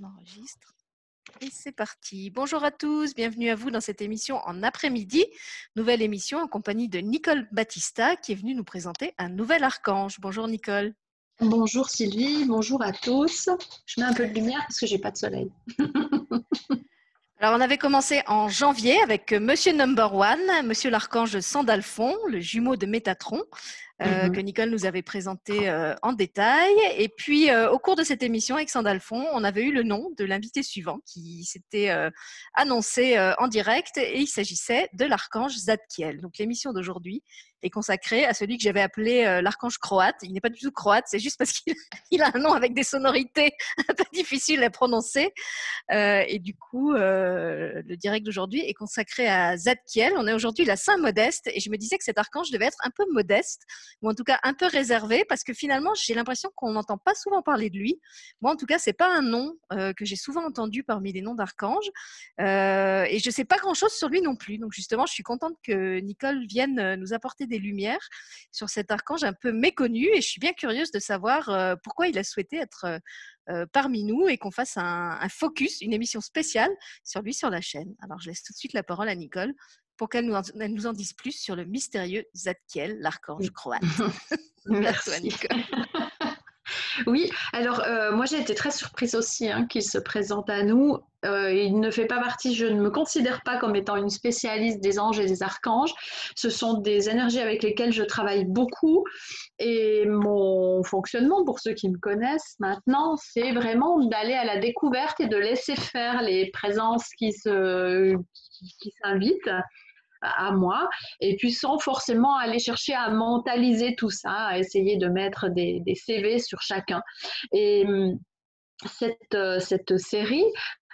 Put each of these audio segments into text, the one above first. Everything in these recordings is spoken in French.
On enregistre. Et c'est parti. Bonjour à tous, bienvenue à vous dans cette émission en après-midi. Nouvelle émission en compagnie de Nicole Battista qui est venue nous présenter un nouvel archange. Bonjour Nicole. Bonjour Sylvie, bonjour à tous. Je mets un peu de lumière parce que j'ai pas de soleil. Alors, on avait commencé en janvier avec Monsieur Number One, Monsieur l'archange Sandalphon, le jumeau de Métatron, euh, mhm. que Nicole nous avait présenté euh, en détail. Et puis, euh, au cours de cette émission avec Sandalphon, on avait eu le nom de l'invité suivant qui s'était annoncé en direct et il s'agissait de l'archange Zadkiel. Donc, l'émission d'aujourd'hui est consacré à celui que j'avais appelé euh, l'archange croate. Il n'est pas du tout croate, c'est juste parce qu'il a un nom avec des sonorités un peu difficiles à prononcer. Euh, et du coup, euh, le direct d'aujourd'hui est consacré à Zadkiel. On est aujourd'hui la Saint-Modeste et je me disais que cet archange devait être un peu modeste ou en tout cas un peu réservé parce que finalement, j'ai l'impression qu'on n'entend pas souvent parler de lui. Moi, en tout cas, c'est pas un nom que j'ai souvent entendu parmi les noms d'archanges et je sais pas grand-chose sur lui non plus. Donc justement, je suis contente que Nicole vienne nous apporter des lumières sur cet archange un peu méconnu et je suis bien curieuse de savoir euh, pourquoi il a souhaité être euh, euh, parmi nous et qu'on fasse un, focus, une émission spéciale sur lui sur la chaîne. Alors je laisse tout de suite la parole à Nicole pour qu'elle nous, nous, en dise plus sur le mystérieux Zadkiel, l'archange croate. Merci. Nicole. Oui, alors euh, moi j'ai été très surprise aussi hein, qu'il se présente à nous. Euh, il ne fait pas partie, je ne me considère pas comme étant une spécialiste des anges et des archanges. Ce sont des énergies avec lesquelles je travaille beaucoup. Et mon fonctionnement, pour ceux qui me connaissent maintenant, c'est vraiment d'aller à la découverte et de laisser faire les présences qui s'invitent à moi, et puis sans forcément aller chercher à mentaliser tout ça, à essayer de mettre des, CV sur chacun. Et hum, cette, euh, cette série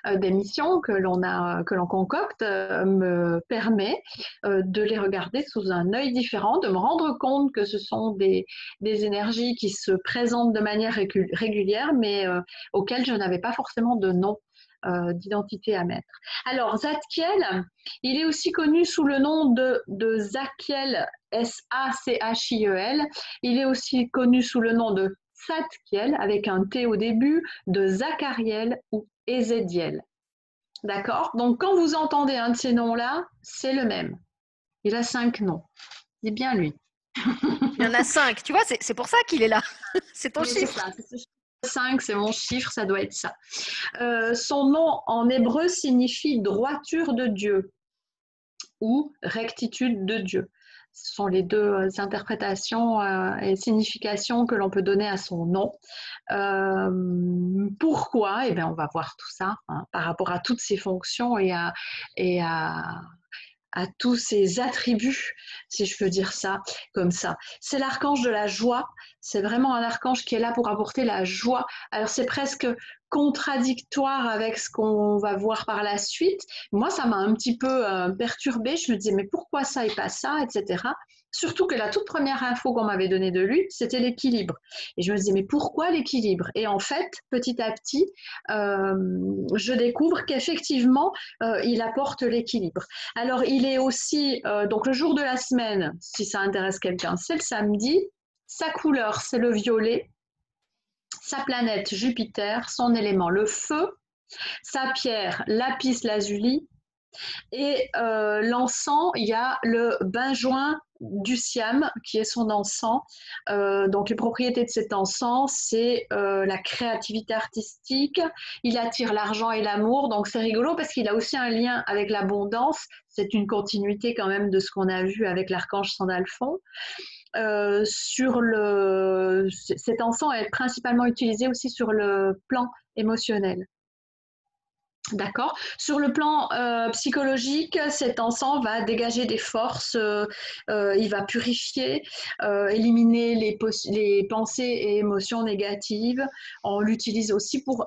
euh, d'émissions que l'on a que l'on concocte euh, me permet de les regarder sous un œil différent, de me rendre compte que ce sont des, des énergies qui se présentent de manière régulière, mais auxquelles je n'avais pas forcément de nom. Euh, d'identité à mettre. Alors, Zadkiel, il est aussi connu sous le nom de, de Zakiel, S-A-C-H-I-E-L. Il est aussi connu sous le nom de Zadkiel, avec un T au début, de Zachariel ou Ezediel. D'accord? Donc, quand vous entendez un de ces noms-là, c'est le même. Il a cinq noms. C'est bien lui. Il y en a cinq. Tu vois, c'est pour ça qu'il est là. C'est ton chiffre. 5, c'est mon chiffre, ça doit être ça. Euh, son nom en hébreu signifie droiture de Dieu ou rectitude de Dieu. Ce sont les deux interprétations euh, et significations que l'on peut donner à son nom. Euh, pourquoi? Eh bien, on va voir tout ça hein, par rapport à toutes ses fonctions et à, et à à tous ses attributs, si je peux dire ça comme ça. C'est l'archange de la joie. C'est vraiment un archange qui est là pour apporter la joie. Alors c'est presque contradictoire avec ce qu'on va voir par la suite. Moi, ça m'a un petit peu euh, perturbée. Je me disais, mais pourquoi ça et pas ça, etc. Surtout que la toute première info qu'on m'avait donnée de lui, c'était l'équilibre. Et je me disais, mais pourquoi l'équilibre? Et en fait, petit à petit, euh, je découvre qu'effectivement, euh, il apporte l'équilibre. Alors, il est aussi, euh, donc le jour de la semaine, si ça intéresse quelqu'un, c'est le samedi. Sa couleur, c'est le violet. Sa planète, Jupiter. Son élément, le feu. Sa pierre, lapis lazuli. Et l'encens, il y a le benjoin du Siam, qui est son encens. Euh, donc, les propriétés de cet encens, c'est euh, la créativité artistique. Il attire l'argent et l'amour. Donc, c'est rigolo parce qu'il a aussi un lien avec l'abondance. C'est une continuité quand même de ce qu'on a vu avec l'archange Sandalphon. Euh, sur le, cet encens est principalement utilisé aussi sur le plan émotionnel. D'accord. Sur le plan euh, psychologique, cet encens va dégager des forces, euh, euh, il va purifier, éliminer les, les, pensées et émotions négatives. On l'utilise aussi pour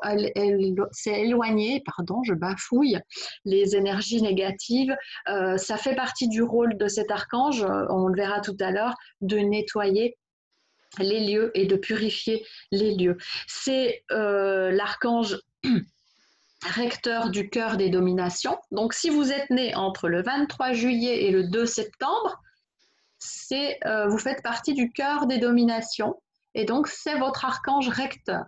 s'éloigner, pardon, je bafouille, les énergies négatives. ça fait partie du rôle de cet archange, on le verra tout à l'heure, de nettoyer les lieux et de purifier les lieux. C'est l'archange recteur du cœur des dominations. Donc, si vous êtes né entre le 23 juillet et le 2 septembre, euh, vous faites partie du cœur des dominations et donc c'est votre archange recteur.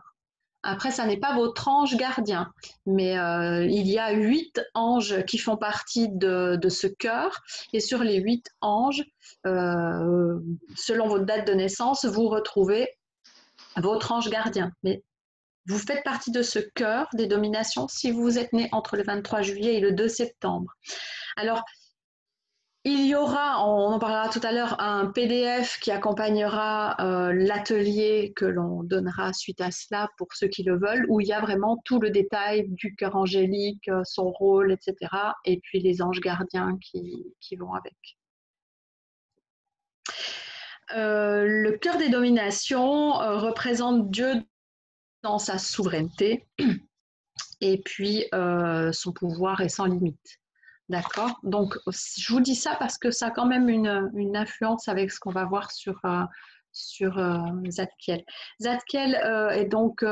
Après, ça n'est pas votre ange gardien, mais euh, il y a huit anges qui font partie de, ce cœur. Et sur les huit anges, euh, selon votre date de naissance, vous retrouvez votre ange gardien. Vous faites partie de ce cœur des dominations si vous êtes né entre le 23 juillet et le 2 septembre. Alors, il y aura, on en parlera tout à l'heure, un PDF qui accompagnera euh, l'atelier que l'on donnera suite à cela pour ceux qui le veulent, où il y a vraiment tout le détail du cœur angélique, euh, son rôle, etc. Et puis les anges gardiens qui, vont avec. Euh, le cœur des dominations représente Dieu dans sa souveraineté et puis son pouvoir est sans limite. D'accord? Donc, je vous dis ça parce que ça a quand même une, influence avec ce qu'on va voir sur, euh, sur euh, Zadkiel. Zadkiel euh, est donc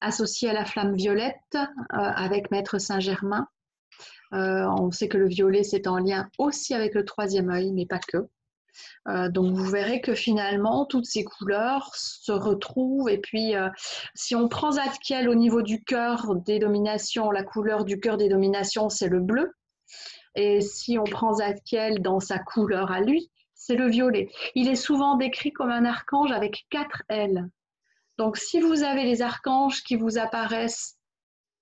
associé à la flamme violette avec Maître Saint-Germain. on sait que le violet, c'est en lien aussi avec le troisième œil, mais pas que. Donc vous verrez que finalement toutes ces couleurs se retrouvent et puis si on prend Zadkiel au niveau du cœur des dominations, la couleur du cœur des dominations c'est le bleu et si on prend Zadkiel dans sa couleur à lui, c'est le violet. Il est souvent décrit comme un archange avec quatre ailes. Donc si vous avez les archanges qui vous apparaissent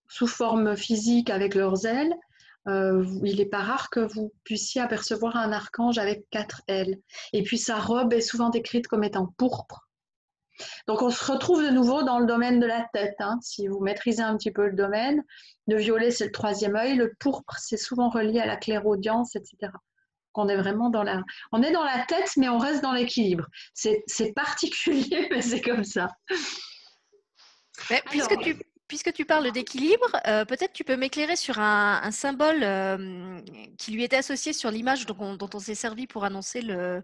sous forme physique avec leurs ailes, euh, il n'est pas rare que vous puissiez apercevoir un archange avec quatre ailes. Et puis sa robe est souvent décrite comme étant pourpre. Donc on se retrouve de nouveau dans le domaine de la tête. Hein. Si vous maîtrisez un petit peu le domaine, le violet c'est le troisième œil, le pourpre c'est souvent relié à la clairaudience, etc. On est vraiment dans la, on est dans la tête, mais on reste dans l'équilibre. C'est particulier, mais c'est comme ça. puisque tu puisque tu parles d'équilibre, euh, peut-être tu peux m'éclairer sur un, symbole euh, qui lui était associé sur l'image dont, on s'est servi pour annoncer le,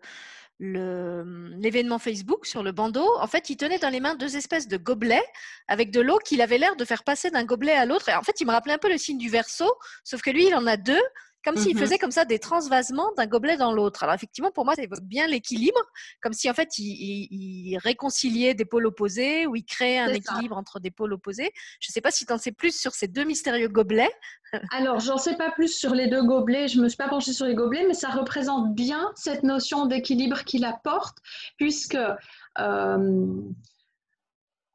l'événement Facebook sur le bandeau, en fait, il tenait dans les mains deux espèces de gobelets avec de l'eau qu'il avait l'air de faire passer d'un gobelet à l'autre. En fait, il me rappelait un peu le signe du verso, sauf que lui, il en a deux comme s'il mmh faisait comme ça des transvasements d'un gobelet dans l'autre. Alors effectivement, pour moi, ça évoque bien l'équilibre, comme si en fait il, réconciliait des pôles opposés ou il créait un équilibre entre des pôles opposés. Je ne sais pas si tu en sais plus sur ces deux mystérieux gobelets. Alors, j'en sais pas plus sur les deux gobelets. Je me suis pas penchée sur les gobelets, mais ça représente bien cette notion d'équilibre qu'il apporte, puisque euh,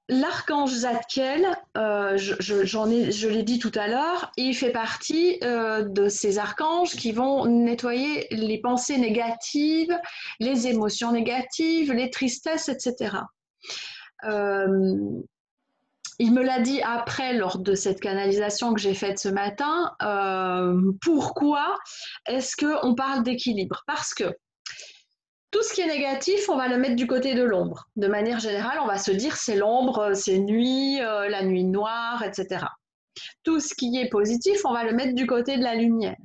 L'archange Zadkiel, euh, je, l'ai dit tout à l'heure, il fait partie euh, de ces archanges qui vont nettoyer les pensées négatives, les émotions négatives, les tristesses, etc. Euh, il me l'a dit après, lors de cette canalisation que j'ai faite ce matin, pourquoi est-ce qu'on parle d'équilibre? Parce que tout ce qui est négatif, on va le mettre du côté de l'ombre. De manière générale, on va se dire c'est l'ombre, c'est nuit, euh, la nuit noire, etc. Tout ce qui est positif, on va le mettre du côté de la lumière.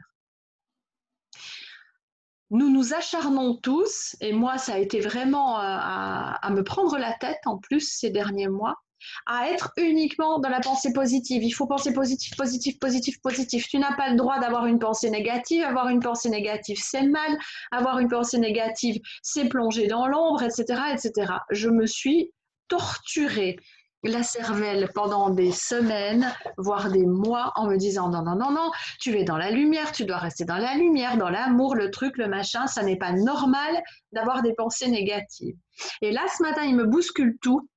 Nous nous acharnons tous, et moi ça a été vraiment euh, à me prendre la tête en plus ces derniers mois, à être uniquement dans la pensée positive. Il faut penser positif, positif, positif, positif. Tu n'as pas le droit d'avoir une pensée négative. Avoir une pensée négative, c'est mal. Avoir une pensée négative, c'est plonger dans l'ombre, etc., etc. Je me suis torturée la cervelle pendant des semaines, voire des mois, en me disant non, non, non, non, tu es dans la lumière, tu dois rester dans la lumière, dans l'amour, le truc, le machin, ça n'est pas normal d'avoir des pensées négatives. Et là, ce matin, il me bouscule tout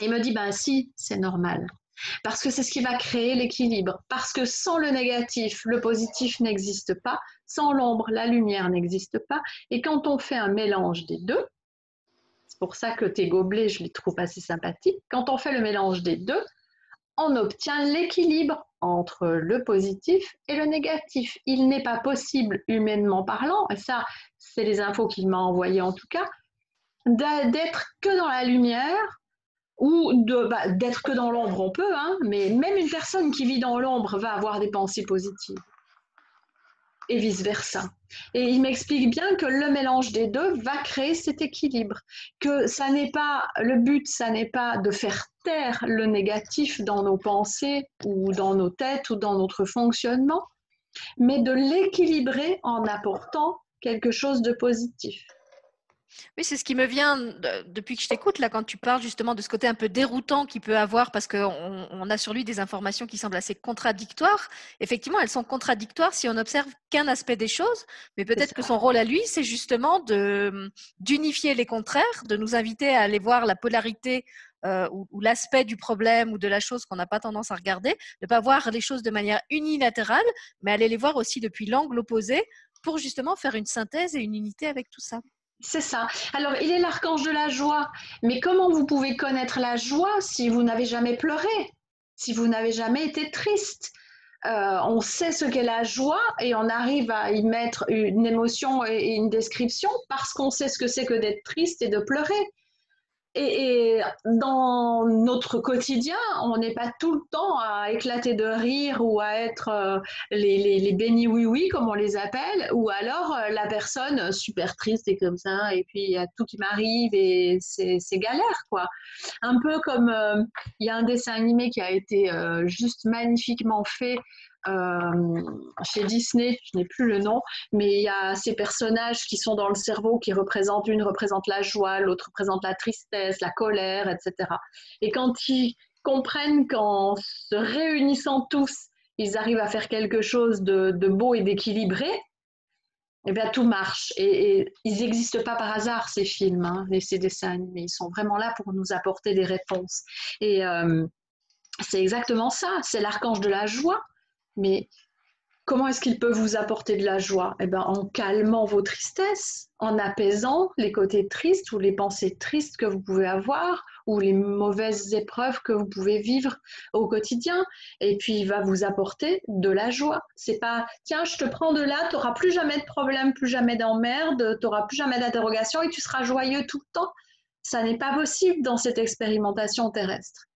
il me dit, ben si, c'est normal. Parce que c'est ce qui va créer l'équilibre. Parce que sans le négatif, le positif n'existe pas. Sans l'ombre, la lumière n'existe pas. Et quand on fait un mélange des deux, c'est pour ça que tes gobelets, je les trouve assez sympathiques. Quand on fait le mélange des deux, on obtient l'équilibre entre le positif et le négatif. Il n'est pas possible, humainement parlant, et ça, c'est les infos qu'il m'a envoyées en tout cas, d'être que dans la lumière ou bah, d'être que dans l'ombre, on peut, hein, mais même une personne qui vit dans l'ombre va avoir des pensées positives. Et vice-versa. Et il m'explique bien que le mélange des deux va créer cet équilibre. Que ça n'est pas, le but, ça n'est pas de faire taire le négatif dans nos pensées ou dans nos têtes ou dans notre fonctionnement, mais de l'équilibrer en apportant quelque chose de positif. Oui, c'est ce qui me vient depuis que je t'écoute, là, quand tu parles justement de ce côté un peu déroutant qu'il peut avoir parce qu'on on a sur lui des informations qui semblent assez contradictoires. Effectivement, elles sont contradictoires si on n'observe qu'un aspect des choses, mais peut-être que son rôle à lui, c'est justement d'unifier les contraires, de nous inviter à aller voir la polarité euh, ou, ou l'aspect du problème ou de la chose qu'on n'a pas tendance à regarder, de ne pas voir les choses de manière unilatérale, mais aller les voir aussi depuis l'angle opposé pour justement faire une synthèse et une unité avec tout ça. C'est ça. Alors, il est l'archange de la joie. Mais comment vous pouvez connaître la joie si vous n'avez jamais pleuré, si vous n'avez jamais été triste? Euh, On sait ce qu'est la joie et on arrive à y mettre une émotion et une description parce qu'on sait ce que c'est que d'être triste et de pleurer. Et, dans notre quotidien, on n'est pas tout le temps à éclater de rire ou à être euh, les, les, bénis oui-oui, comme on les appelle, ou alors euh, la personne super triste et comme ça, et puis il y a tout qui m'arrive et c'est galère, quoi. Un peu comme euh, il y a un dessin animé qui a été juste magnifiquement fait euh, chez Disney, je n'ai plus le nom, mais il y a ces personnages qui sont dans le cerveau qui représentent, une représente la joie, l'autre représente la tristesse, la colère, etc. Et quand ils comprennent qu'en se réunissant tous, ils arrivent à faire quelque chose de, beau et d'équilibré, eh bien, tout marche. Et, ils n'existent pas par hasard, ces films hein, ces dessins mais Ils sont vraiment là pour nous apporter des réponses. Et euh, c'est exactement ça. C'est l'archange de la joie mais comment est-ce qu'il peut vous apporter de la joie? Eh bien, en calmant vos tristesses, en apaisant les côtés tristes ou les pensées tristes que vous pouvez avoir ou les mauvaises épreuves que vous pouvez vivre au quotidien. Et puis, il va vous apporter de la joie. C'est pas, tiens, je te prends de là, tu n'auras plus jamais de problème, plus jamais d'emmerde, tu n'auras plus jamais d'interrogation et tu seras joyeux tout le temps. Ça n'est pas possible dans cette expérimentation terrestre.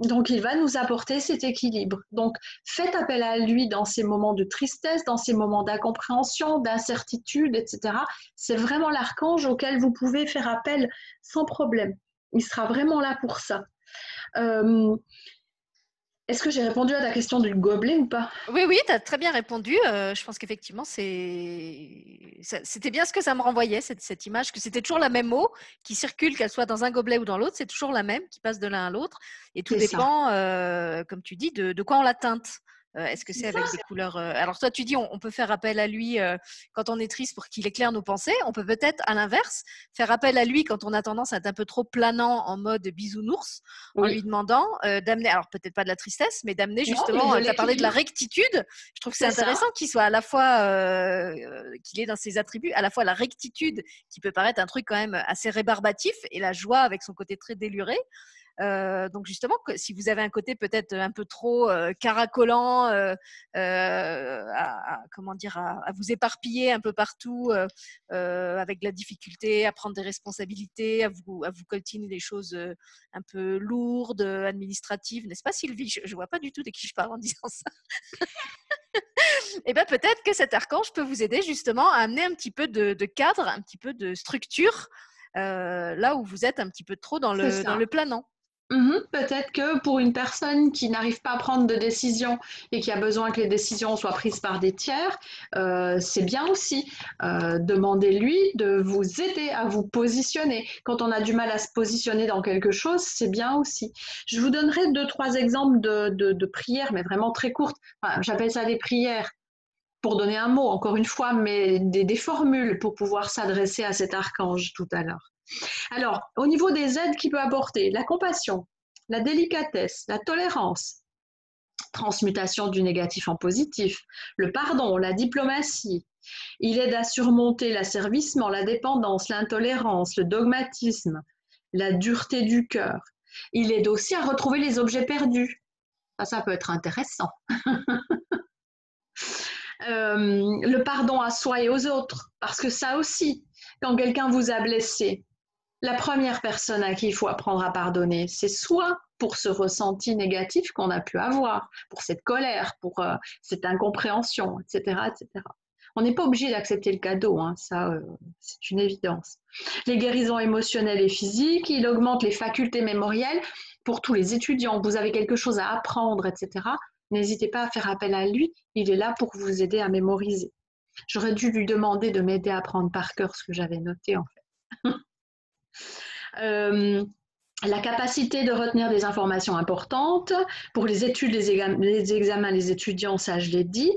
Donc, il va nous apporter cet équilibre. Donc, faites appel à lui dans ces moments de tristesse, dans ces moments d'incompréhension, d'incertitude, etc. C'est vraiment l'archange auquel vous pouvez faire appel sans problème. Il sera vraiment là pour ça. Euh, est-ce que j'ai répondu à ta question du gobelet ou pas? Oui, oui, tu as très bien répondu. Euh, je pense qu'effectivement, c'était bien ce que ça me renvoyait, cette, cette image, que c'était toujours la même eau qui circule, qu'elle soit dans un gobelet ou dans l'autre, c'est toujours la même qui passe de l'un à l'autre. Et tout dépend, euh, comme tu dis, de, de, quoi on la teinte. Euh, est-ce que c'est avec des couleurs euh, Alors toi, tu dis on, peut faire appel à lui euh, quand on est triste pour qu'il éclaire nos pensées. On peut peut-être, à l'inverse, faire appel à lui quand on a tendance à être un peu trop planant en mode bisounours, en lui demandant d'amener, alors peut-être pas de la tristesse, mais d'amener justement, tu as parlé de la rectitude. Je trouve que c'est intéressant qu'il soit à la fois, qu'il ait dans ses attributs, à la fois la rectitude qui peut paraître un truc quand même assez rébarbatif et la joie avec son côté très déluré. Euh, donc justement, si vous avez un côté peut-être un peu trop euh, caracolant, euh, à, comment dire, à, vous éparpiller un peu partout, avec de la difficulté à prendre des responsabilités, à vous, à vous coltiner des choses un peu lourdes, administratives, n'est-ce pas Sylvie? Je ne vois pas du tout de qui je parle en disant ça. Et eh bien peut-être que cet archange peut vous aider justement à amener un petit peu de, cadre, un petit peu de structure, là où vous êtes un petit peu trop dans le, dans le planant. Mhm. Peut-être que pour une personne qui n'arrive pas à prendre de décision et qui a besoin que les décisions soient prises par des tiers, euh, c'est bien aussi. Euh, Demandez-lui de vous aider à vous positionner. Quand on a du mal à se positionner dans quelque chose, c'est bien aussi. Je vous donnerai deux, trois exemples de, prières, mais vraiment très courtes. J'appelle ça des prières pour donner un mot, encore une fois, mais des formules pour pouvoir s'adresser à cet archange tout à l'heure. Alors, au niveau des aides qu'il peut apporter, la compassion, la délicatesse, la tolérance, transmutation du négatif en positif, le pardon, la diplomatie. Il aide à surmonter l'asservissement, la dépendance, l'intolérance, le dogmatisme, la dureté du cœur. Il aide aussi à retrouver les objets perdus. Ça, peut être intéressant. Euh, le pardon à soi et aux autres, parce que ça aussi, quand quelqu'un vous a blessé, la première personne à qui il faut apprendre à pardonner, c'est soit pour ce ressenti négatif qu'on a pu avoir, pour cette colère, pour euh, cette incompréhension, etc., etc. On n'est pas obligé d'accepter le cadeau, hein, ça euh, c'est une évidence. Les guérisons émotionnelles et physiques, il augmente les facultés mémorielles. Pour tous les étudiants, vous avez quelque chose à apprendre, etc. N'hésitez pas à faire appel à lui, il est là pour vous aider à mémoriser. J'aurais dû lui demander de m'aider à apprendre par cœur ce que j'avais noté en fait. Euh, la capacité de retenir des informations importantes pour les études, les, examens, les étudiants, ça je l'ai dit.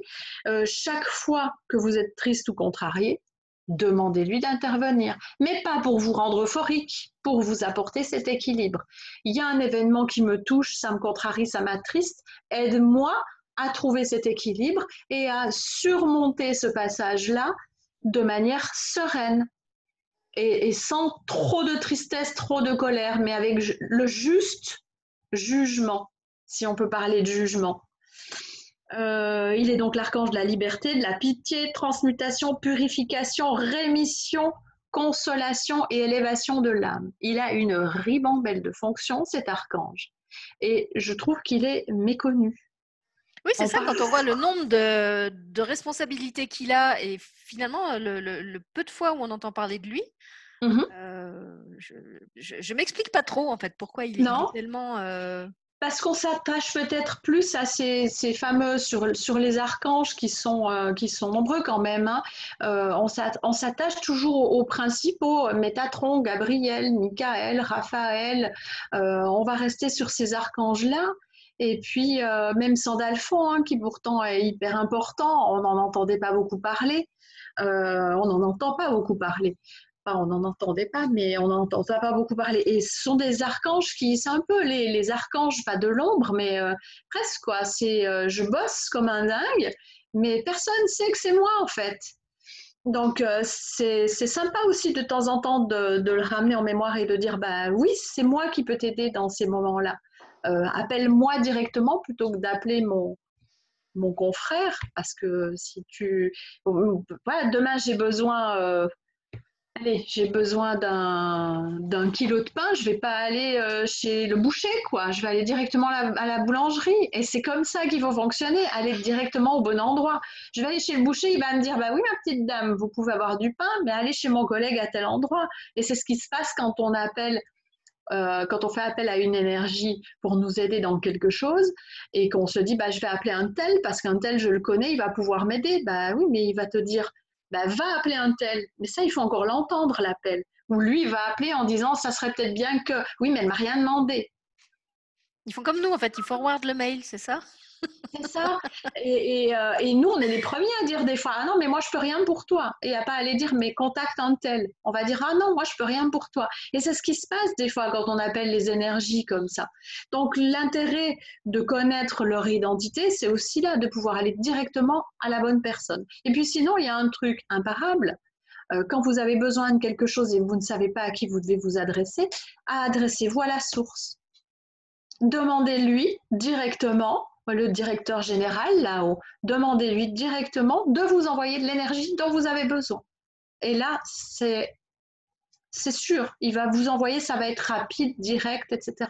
Euh, chaque fois que vous êtes triste ou contrarié, demandez-lui d'intervenir, mais pas pour vous rendre euphorique, pour vous apporter cet équilibre. Il y a un événement qui me touche, ça me contrarie, ça m'attriste, aide-moi à trouver cet équilibre et à surmonter ce passage-là de manière sereine et, sans trop de tristesse, trop de colère, mais avec le juste jugement, si on peut parler de jugement. Euh, il est donc l'archange de la liberté, de la pitié, transmutation, purification, rémission, consolation et élévation de l'âme. Il a une ribambelle de fonctions, cet archange. Et je trouve qu'il est méconnu. Oui, c'est ça, quand on voit le nombre de, responsabilités qu'il a et finalement le, peu de fois où on entend parler de lui, mmh euh, je ne m'explique pas trop en fait pourquoi il est tellement... Euh, parce qu'on s'attache peut-être plus à ces, fameux sur, sur, les archanges qui sont, euh, qui sont nombreux quand même. Hein. on s'attache toujours aux, principaux, Métatron, Gabriel, Michael, Raphaël. on va rester sur ces archanges-là. Et puis, euh, même Sandalphon, hein, qui pourtant est hyper important, on n'en entendait pas beaucoup parler. Euh, on n'en entend pas beaucoup parler. Enfin, on n'en entendait pas, mais on n'en entend pas beaucoup parler. Et ce sont des archanges qui, c'est un peu les, archanges, pas de l'ombre, mais euh, presque quoi. C'est, je bosse comme un dingue, mais personne ne sait que c'est moi en fait. Donc, c'est sympa aussi de temps en temps de, de, le ramener en mémoire et de dire, bah oui, c'est moi qui peux t'aider dans ces moments-là. Euh, appelle-moi directement plutôt que d'appeler mon, mon confrère, parce que si tu... Voilà, demain j'ai besoin... Euh, allez, j'ai besoin d'un kilo de pain, je vais pas aller euh, chez le boucher, quoi. Je vais aller directement à la, à la boulangerie. Et c'est comme ça qu'il faut fonctionner, aller directement au bon endroit. Je vais aller chez le boucher, il va me dire, bah oui, ma petite dame, vous pouvez avoir du pain, mais allez chez mon collègue à tel endroit. Et c'est ce qui se passe quand on appelle euh, quand on fait appel à une énergie pour nous aider dans quelque chose et qu'on se dit bah, je vais appeler un tel parce qu'un tel je le connais, il va pouvoir m'aider. Bah oui, mais il va te dire bah, va appeler un tel. Mais ça, il faut encore l'entendre l'appel. Ou lui, il va appeler en disant ça serait peut-être bien que oui, mais elle m'a rien demandé. Ils font comme nous en fait, ils forward le mail, c'est ça? C'est ça. Et, euh, et, nous, on est les premiers à dire des fois, ah non, mais moi, je peux rien pour toi. Et à pas aller dire, mais contacte un tel. On va dire, ah non, moi, je peux rien pour toi. Et c'est ce qui se passe des fois quand on appelle les énergies comme ça. Donc, l'intérêt de connaître leur identité, c'est aussi là de pouvoir aller directement à la bonne personne. Et puis sinon, il y a un truc imparable. Euh, quand vous avez besoin de quelque chose et vous ne savez pas à qui vous devez vous adresser, adressez-vous à la source. Demandez-lui directement le directeur général là-haut, demandez-lui directement de vous envoyer de l'énergie dont vous avez besoin. Et là, c'est sûr, il va vous envoyer, ça va être rapide, direct, etc.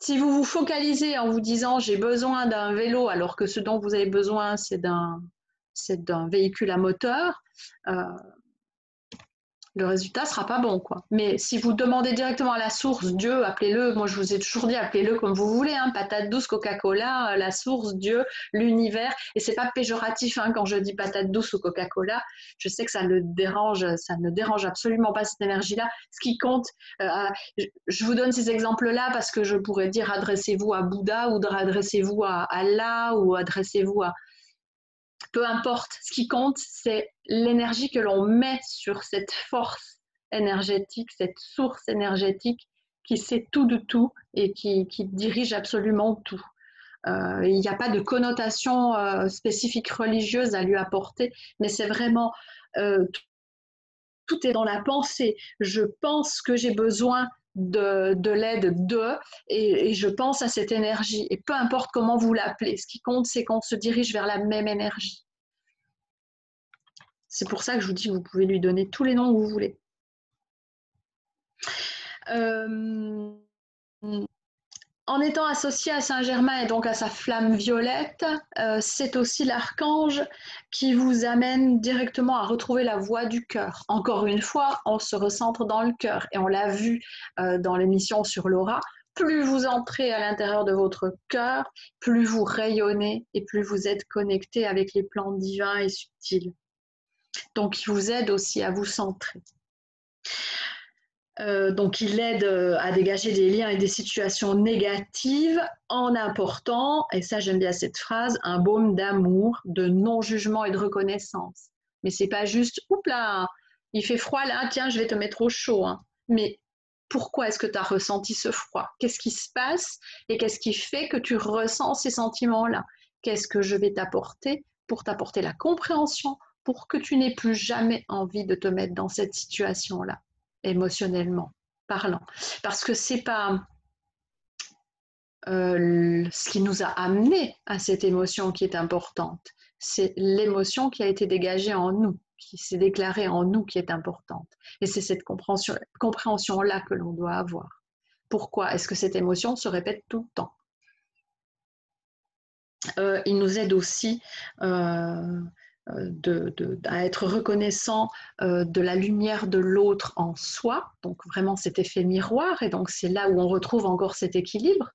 Si vous vous focalisez en vous disant j'ai besoin d'un vélo alors que ce dont vous avez besoin c'est d'un c'est d'un véhicule à moteur, euh, le résultat sera pas bon, quoi. Mais si vous demandez directement à la source, Dieu, appelez-le, moi je vous ai toujours dit, appelez-le comme vous voulez, hein, patate douce, Coca-Cola, la source, Dieu, l'univers, et c'est pas péjoratif hein, quand je dis patate douce ou Coca-Cola, je sais que ça ne dérange, ça ne dérange absolument pas cette énergie-là. Ce qui compte, euh, je vous donne ces exemples-là parce que je pourrais dire adressez-vous à Bouddha ou adressez-vous à Allah ou adressez-vous à, peu importe. Ce qui compte, c'est l'énergie que l'on met sur cette force énergétique, cette source énergétique qui sait tout de tout et qui, dirige absolument tout. Euh, il n'y a pas de connotation euh, spécifique religieuse à lui apporter, mais c'est vraiment euh, tout est dans la pensée. Je pense que j'ai besoin de, l'aide de, et, je pense à cette énergie. Et peu importe comment vous l'appelez, ce qui compte, c'est qu'on se dirige vers la même énergie. C'est pour ça que je vous dis, vous pouvez lui donner tous les noms que vous voulez. Euh, en étant associé à Saint-Germain et donc à sa flamme violette, euh, c'est aussi l'archange qui vous amène directement à retrouver la voix du cœur. Encore une fois, on se recentre dans le cœur et on l'a vu euh, dans l'émission sur l'aura. Plus vous entrez à l'intérieur de votre cœur, plus vous rayonnez et plus vous êtes connecté avec les plans divins et subtils. Donc, il vous aide aussi à vous centrer. Euh, donc, il aide euh, à dégager des liens et des situations négatives en apportant, et ça j'aime bien cette phrase, un baume d'amour, de non-jugement et de reconnaissance. Mais c'est pas juste, oups là, il fait froid là, tiens, je vais te mettre au chaud. Hein. Mais pourquoi est-ce que tu as ressenti ce froid? Qu'est-ce qui se passe et qu'est-ce qui fait que tu ressens ces sentiments-là? Qu'est-ce que je vais t'apporter pour t'apporter la compréhension, pour que tu n'aies plus jamais envie de te mettre dans cette situation-là, émotionnellement parlant. Parce que c'est pas euh, ce qui nous a amené à cette émotion qui est importante, c'est l'émotion qui a été dégagée en nous, qui s'est déclarée en nous qui est importante. Et c'est cette compréhension-là que l'on doit avoir. Pourquoi est-ce que cette émotion se répète tout le temps? Euh, Il nous aide aussi euh, à être reconnaissant euh, de la lumière de l'autre en soi, donc vraiment cet effet miroir, et donc c'est là où on retrouve encore cet équilibre.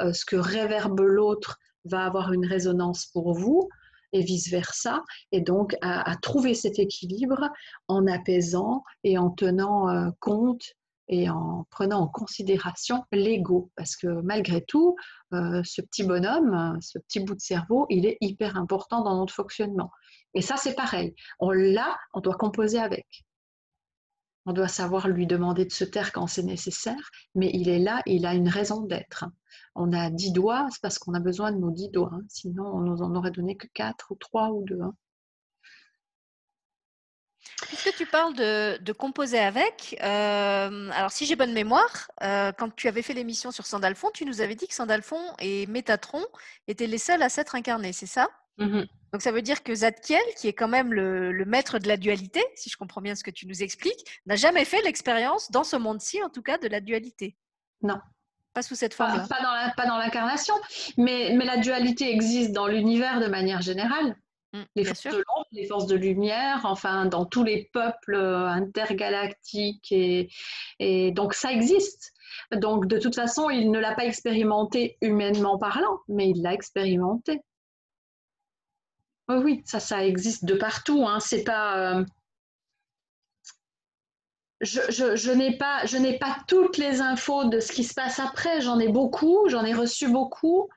Euh, ce que réverbe l'autre va avoir une résonance pour vous et vice-versa, et donc à, trouver cet équilibre en apaisant et en tenant euh, compte et en prenant en considération l'ego, parce que malgré tout, ce petit bonhomme, ce petit bout de cerveau, il est hyper important dans notre fonctionnement. Et ça, c'est pareil. On l'a, on doit composer avec. On doit savoir lui demander de se taire quand c'est nécessaire, mais il est là, il a une raison d'être. On a dix doigts, c'est parce qu'on a besoin de nos dix doigts. Hein. Sinon, on nous en aurait donné que quatre ou trois ou deux. Hein. Puisque tu parles de, composer avec, euh, alors si j'ai bonne mémoire, euh, quand tu avais fait l'émission sur Sandalphon, tu nous avais dit que Sandalphon et Métatron étaient les seuls à s'être incarnés, c'est ça? Mmh donc ça veut dire que Zadkiel, qui est quand même le, maître de la dualité, si je comprends bien ce que tu nous expliques, n'a jamais fait l'expérience, dans ce monde-ci en tout cas, de la dualité? Non. Pas sous cette forme-là. Pas, dans l'incarnation, mais, mais la dualité existe dans l'univers de manière générale. Mmh, les forces de l'ombre, les forces de lumière, enfin dans tous les peuples euh, intergalactiques et, et donc ça existe. Donc de toute façon, il ne l'a pas expérimenté humainement parlant, mais il l'a expérimenté. Oui, ça, ça existe de partout. Hein. C'est pas. Euh, je, n'ai pas, je n'ai pas toutes les infos de ce qui se passe après. J'en ai beaucoup, j'en ai reçu beaucoup.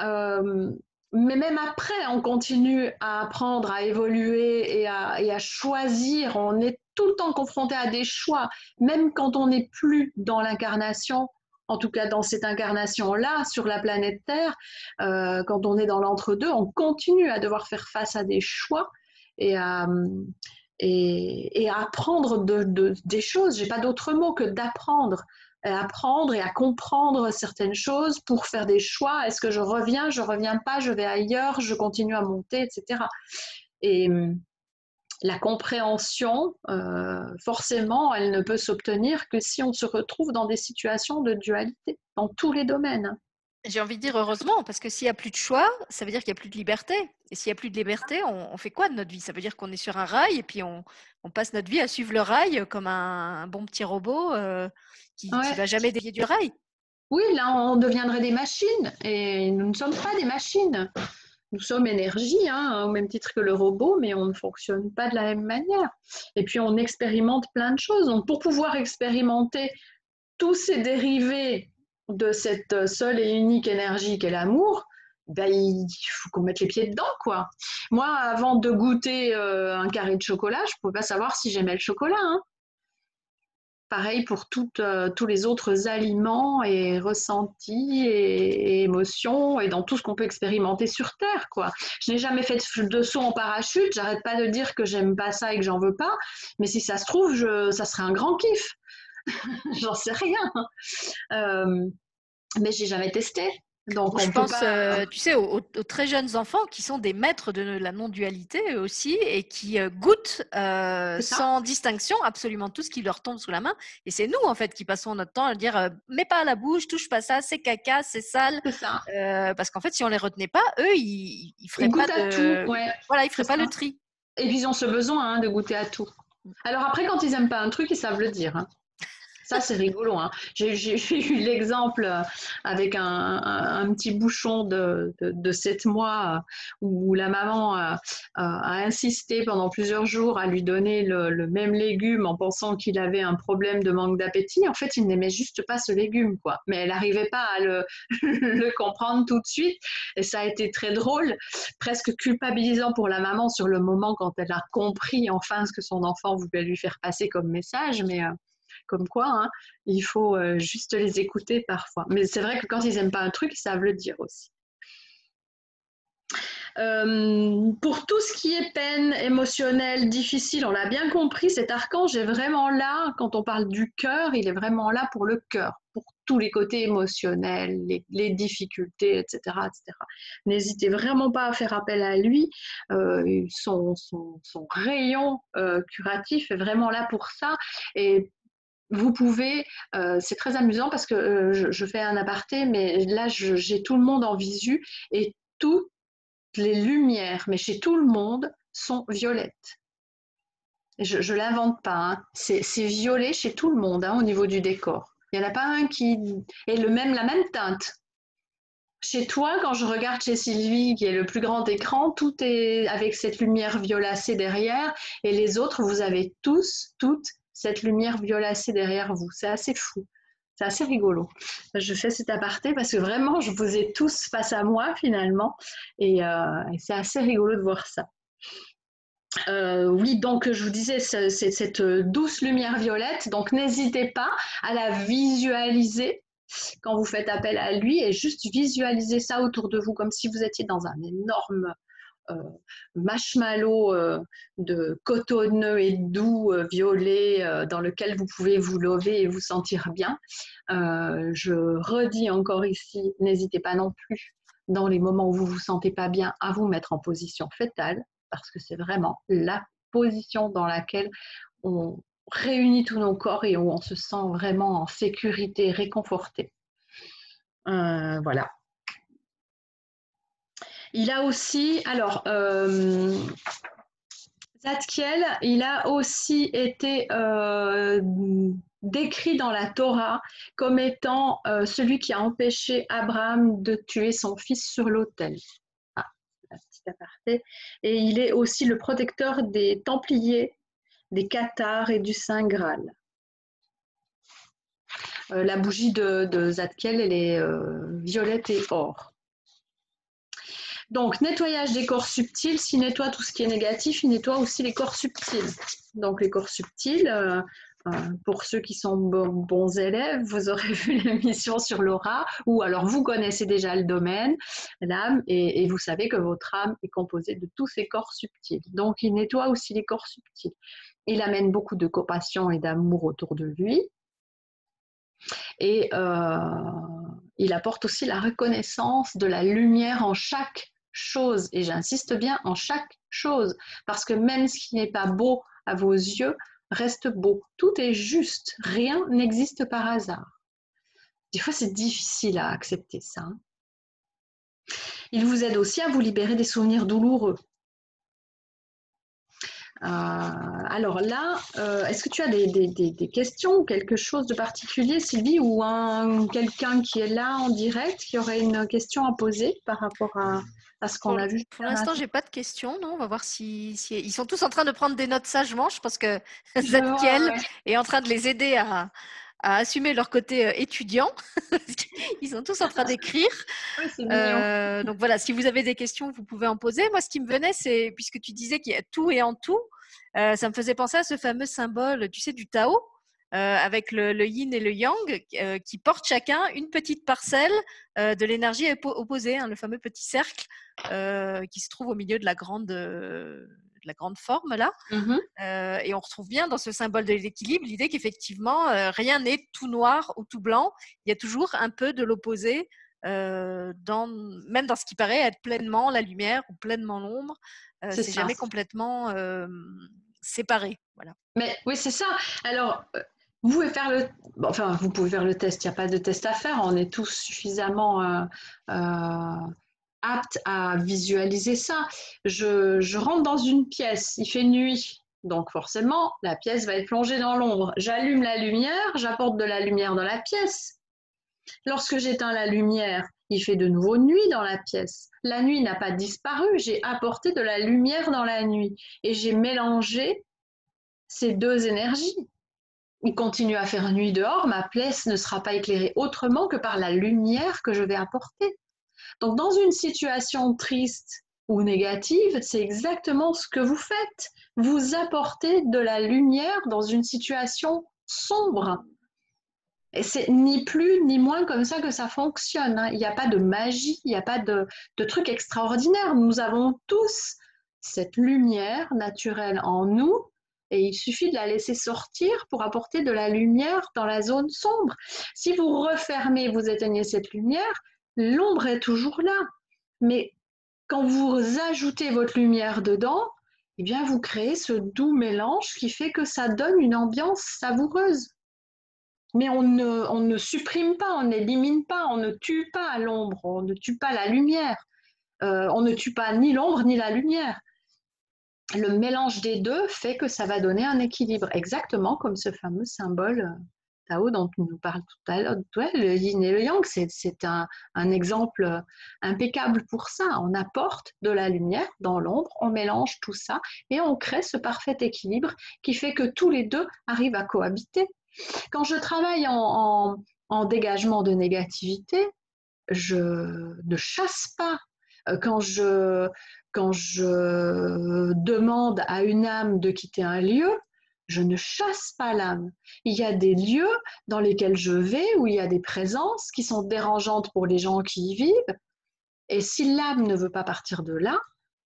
Euh, mais même après, on continue à apprendre, à évoluer et à, choisir. On est tout le temps confronté à des choix, même quand on n'est plus dans l'incarnation en tout cas dans cette incarnation-là, sur la planète Terre, euh, quand on est dans l'entre-deux, on continue à devoir faire face à des choix et à, apprendre de, des choses. J'ai pas d'autre mot que d'apprendre. Apprendre et à comprendre certaines choses pour faire des choix. Est-ce que je reviens, je reviens pas, je vais ailleurs, je continue à monter, etc. Et, la compréhension, euh, forcément, elle ne peut s'obtenir que si on se retrouve dans des situations de dualité, dans tous les domaines. J'ai envie de dire heureusement, parce que s'il n'y a plus de choix, ça veut dire qu'il n'y a plus de liberté. Et s'il n'y a plus de liberté, on, fait quoi de notre vie? Ça veut dire qu'on est sur un rail et puis on, passe notre vie à suivre le rail comme un, bon petit robot euh, qui ne va jamais dévier du rail. Oui, là, on deviendrait des machines et nous ne sommes pas des machines nous sommes énergie, hein, au même titre que le robot, mais on ne fonctionne pas de la même manière. Et puis on expérimente plein de choses. Donc pour pouvoir expérimenter tous ces dérivés de cette seule et unique énergie qu'est l'amour, ben, il faut qu'on mette les pieds dedans, quoi. Moi, avant de goûter euh, un carré de chocolat, je ne pouvais pas savoir si j'aimais le chocolat. Hein. Pareil pour euh, tous les autres aliments et ressentis et, émotions et dans tout ce qu'on peut expérimenter sur Terre. Quoi. Je n'ai jamais fait de saut en parachute, j'arrête pas de dire que j'aime pas ça et que j'en veux pas, mais si ça se trouve, ça serait un grand kiff. J'en sais rien. Euh, mais j'ai jamais testé. Donc, je pense, euh, tu sais, aux, très jeunes enfants qui sont des maîtres de la non-dualité aussi et qui euh, goûtent euh, sans distinction absolument tout ce qui leur tombe sous la main. Et c'est nous, en fait, qui passons notre temps à dire mets pas à la bouche, touche pas ça, c'est caca, c'est sale. parce qu'en fait, si on les retenait pas, eux, ils, ils feraient pas de... Voilà, ils feraient pas le tri. Et puis, ils ont ce besoin hein, de goûter à tout. Alors après, quand ils aiment pas un truc, ils savent le dire. Hein. Ça, c'est rigolo. Hein. J'ai eu l'exemple avec un, petit bouchon de, de, 7 mois où la maman a, insisté pendant plusieurs jours à lui donner le, même légume en pensant qu'il avait un problème de manque d'appétit. En fait, il n'aimait juste pas ce légume, quoi. Mais elle n'arrivait pas à le, comprendre tout de suite. Et ça a été très drôle, presque culpabilisant pour la maman sur le moment quand elle a compris enfin ce que son enfant voulait lui faire passer comme message. Mais euh, comme quoi, hein, il faut euh, juste les écouter parfois. Mais c'est vrai que quand ils n'aiment pas un truc, ils savent le dire aussi. Euh, pour tout ce qui est peine émotionnelle, difficile, on l'a bien compris, cet archange est vraiment là, quand on parle du cœur, il est vraiment là pour le cœur, pour tous les côtés émotionnels, les, difficultés, etc. etc. N'hésitez vraiment pas à faire appel à lui. Euh, son, rayon curatif est vraiment là pour ça. Et vous pouvez, euh, c'est très amusant parce que euh, je, fais un aparté, mais là j'ai tout le monde en visu et toutes les lumières, mais chez tout le monde, sont violettes. Je ne l'invente pas, hein. c'est violet chez tout le monde hein, au niveau du décor. Il n'y en a pas un qui est le même, la même teinte. Chez toi, quand je regarde chez Sylvie, qui est le plus grand écran, tout est avec cette lumière violacée derrière, et les autres, vous avez tous, toutes cette lumière violacée derrière vous. C'est assez fou. C'est assez rigolo. Je fais cet aparté parce que vraiment, je vous ai tous face à moi finalement. Et, euh, c'est assez rigolo de voir ça. Euh, oui, donc je vous disais, c'est cette douce lumière violette. Donc n'hésitez pas à la visualiser quand vous faites appel à lui et juste visualiser ça autour de vous comme si vous étiez dans un énorme marshmallow euh, de cotonneux et doux, euh, violet, dans lequel vous pouvez vous lever et vous sentir bien. je redis encore ici, n'hésitez pas non plus dans les moments où vous vous sentez pas bien à vous mettre en position fétale parce que c'est vraiment la position dans laquelle on réunit tous nos corps et où on se sent vraiment en sécurité, réconforté. voilà. Il a aussi, alors, euh, Zadkiel, il a aussi été euh, décrit dans la Torah comme étant euh, celui qui a empêché Abraham de tuer son fils sur l'autel. Ah, aparté. Et il est aussi le protecteur des Templiers, des Cathares et du Saint Graal. la bougie de, de Zadkiel, elle est violette et or. Donc, nettoyage des corps subtils, s'il nettoie tout ce qui est négatif, il nettoie aussi les corps subtils. Donc, les corps subtils, euh, euh, pour ceux qui sont bons, élèves, vous aurez vu l'émission sur l'aura, ou alors vous connaissez déjà le domaine, l'âme, et, vous savez que votre âme est composée de tous ces corps subtils. Donc, il nettoie aussi les corps subtils. Il amène beaucoup de compassion et d'amour autour de lui. Et euh, il apporte aussi la reconnaissance de la lumière en chaque chose. Et j'insiste bien en chaque chose, parce que même ce qui n'est pas beau à vos yeux reste beau. Tout est juste, rien n'existe par hasard. Des fois, c'est difficile à accepter ça. Il vous aide aussi à vous libérer des souvenirs douloureux. Euh, alors là, euh, est-ce que tu as des, questions ou quelque chose de particulier, Sylvie, ou quelqu'un qui est là en direct qui aurait une question à poser par rapport à, ce qu'on a vu Pour l'instant, j'ai pas de questions. Non, on va voir si, ils sont tous en train de prendre des notes sagement. Je pense que Zadkiel est en train de les aider à, assumer leur côté euh, étudiant. Ils sont tous en train d'écrire. Euh, donc voilà, si vous avez des questions, vous pouvez en poser. Moi, ce qui me venait, c'est, puisque tu disais qu'il y a tout et en tout, euh, ça me faisait penser à ce fameux symbole, tu sais, du Tao. Avec le, yin et le yang, qui portent chacun une petite parcelle de l'énergie opposée, hein, le fameux petit cercle qui se trouve au milieu de la grande, la grande forme là. Mmh euh, et on retrouve bien dans ce symbole de l'équilibre l'idée qu'effectivement, euh, rien n'est tout noir ou tout blanc. Il y a toujours un peu de l'opposé, euh, dans, même dans ce qui paraît être pleinement la lumière ou pleinement l'ombre. c'est jamais complètement séparé. Voilà. Mais oui, c'est ça. Alors, vous pouvez faire le, test. Il n'y a pas de test à faire. On est tous suffisamment apte à visualiser ça. Je, rentre dans une pièce, il fait nuit. Donc forcément, la pièce va être plongée dans l'ombre. J'allume la lumière, j'apporte de la lumière dans la pièce. Lorsque j'éteins la lumière, il fait de nouveau nuit dans la pièce. La nuit n'a pas disparu, j'ai apporté de la lumière dans la nuit et j'ai mélangé ces deux énergies. Il continue à faire nuit dehors, ma pièce ne sera pas éclairée autrement que par la lumière que je vais apporter. Donc dans une situation triste ou négative, c'est exactement ce que vous faites. Vous apportez de la lumière dans une situation sombre. Et c'est ni plus ni moins comme ça que ça fonctionne. Hein. Il n'y a pas de magie, il n'y a pas de, de truc extraordinaire. Nous avons tous cette lumière naturelle en nous il suffit de la laisser sortir pour apporter de la lumière dans la zone sombre. Si vous refermez, vous éteignez cette lumière, l'ombre est toujours là. Mais quand vous ajoutez votre lumière dedans, eh bien, vous créez ce doux mélange qui fait que ça donne une ambiance savoureuse. Mais on ne, on ne supprime pas, on n'élimine pas, on ne tue pas l'ombre, on ne tue pas la lumière. Euh, on ne tue pas ni l'ombre ni la lumière. Le mélange des deux fait que ça va donner un équilibre, exactement comme ce fameux symbole euh, Tao dont tu nous parles tout à l'heure, le yin et le yang, c'est un, exemple impeccable pour ça. On apporte de la lumière dans l'ombre, on mélange tout ça et on crée ce parfait équilibre qui fait que tous les deux arrivent à cohabiter. Quand je travaille en, dégagement de négativité, je ne chasse pas. Euh, quand je, quand je demande à une âme de quitter un lieu, je ne chasse pas l'âme. Il y a des lieux dans lesquels je vais où il y a des présences qui sont dérangeantes pour les gens qui y vivent. Et si l'âme ne veut pas partir de là,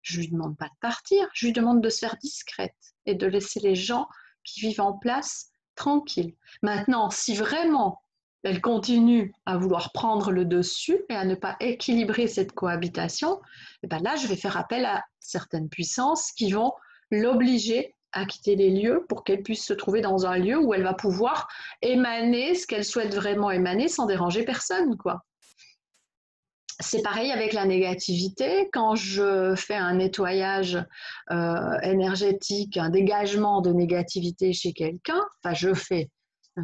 je lui demande pas de partir, je lui demande de se faire discrète et de laisser les gens qui vivent en place tranquilles. Maintenant, si vraiment elle continue à vouloir prendre le dessus et à ne pas équilibrer cette cohabitation, et eh ben là, je vais faire appel à certaines puissances qui vont l'obliger à quitter les lieux pour qu'elle puisse se trouver dans un lieu où elle va pouvoir émaner ce qu'elle souhaite vraiment émaner sans déranger personne, quoi. C'est pareil avec la négativité. Quand je fais un nettoyage euh, énergétique, un dégagement de négativité chez quelqu'un, enfin je fais,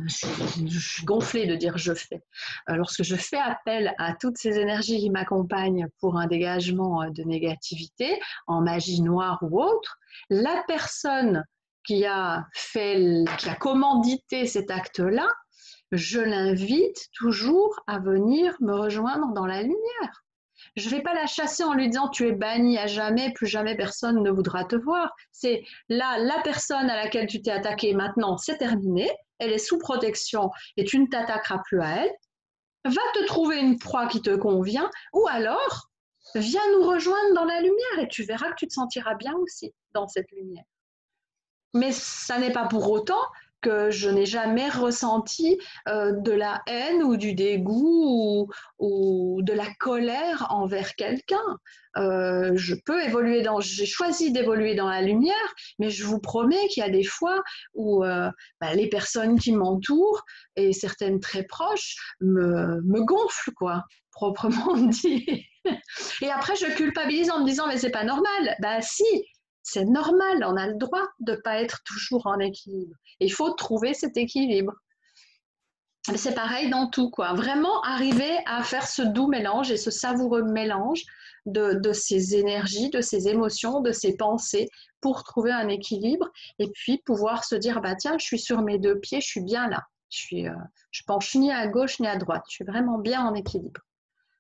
je, suis gonflée de dire je fais. Euh, lorsque je fais appel à toutes ces énergies qui m'accompagnent pour un dégagement euh, de négativité, en magie noire ou autre, la personne qui a fait, qui a commandité cet acte-là, je l'invite toujours à venir me rejoindre dans la lumière. Je ne vais pas la chasser en lui disant tu es banni à jamais, plus jamais personne ne voudra te voir. C'est là, la personne à laquelle tu t'es attaqué maintenant, c'est terminé elle est sous protection et tu ne t'attaqueras plus à elle, va te trouver une proie qui te convient, ou alors viens nous rejoindre dans la lumière et tu verras que tu te sentiras bien aussi dans cette lumière. Mais ça n'est pas pour autant que je n'ai jamais ressenti euh, de la haine ou du dégoût ou, de la colère envers quelqu'un. Euh, je peux évoluer dans, j'ai choisi d'évoluer dans la lumière, mais je vous promets qu'il y a des fois où euh, bah, les personnes qui m'entourent et certaines très proches me, me gonflent, quoi, proprement dit. et après, je culpabilise en me disant, mais c'est pas normal. Bah si, c'est normal, on a le droit de ne pas être toujours en équilibre. Il faut trouver cet équilibre. C'est pareil dans tout, quoi. Vraiment arriver à faire ce doux mélange et ce savoureux mélange de, de ces énergies, de ces émotions, de ces pensées pour trouver un équilibre et puis pouvoir se dire bah tiens, je suis sur mes deux pieds, je suis bien là. Je suis, euh, je penche ni à gauche ni à droite. Je suis vraiment bien en équilibre.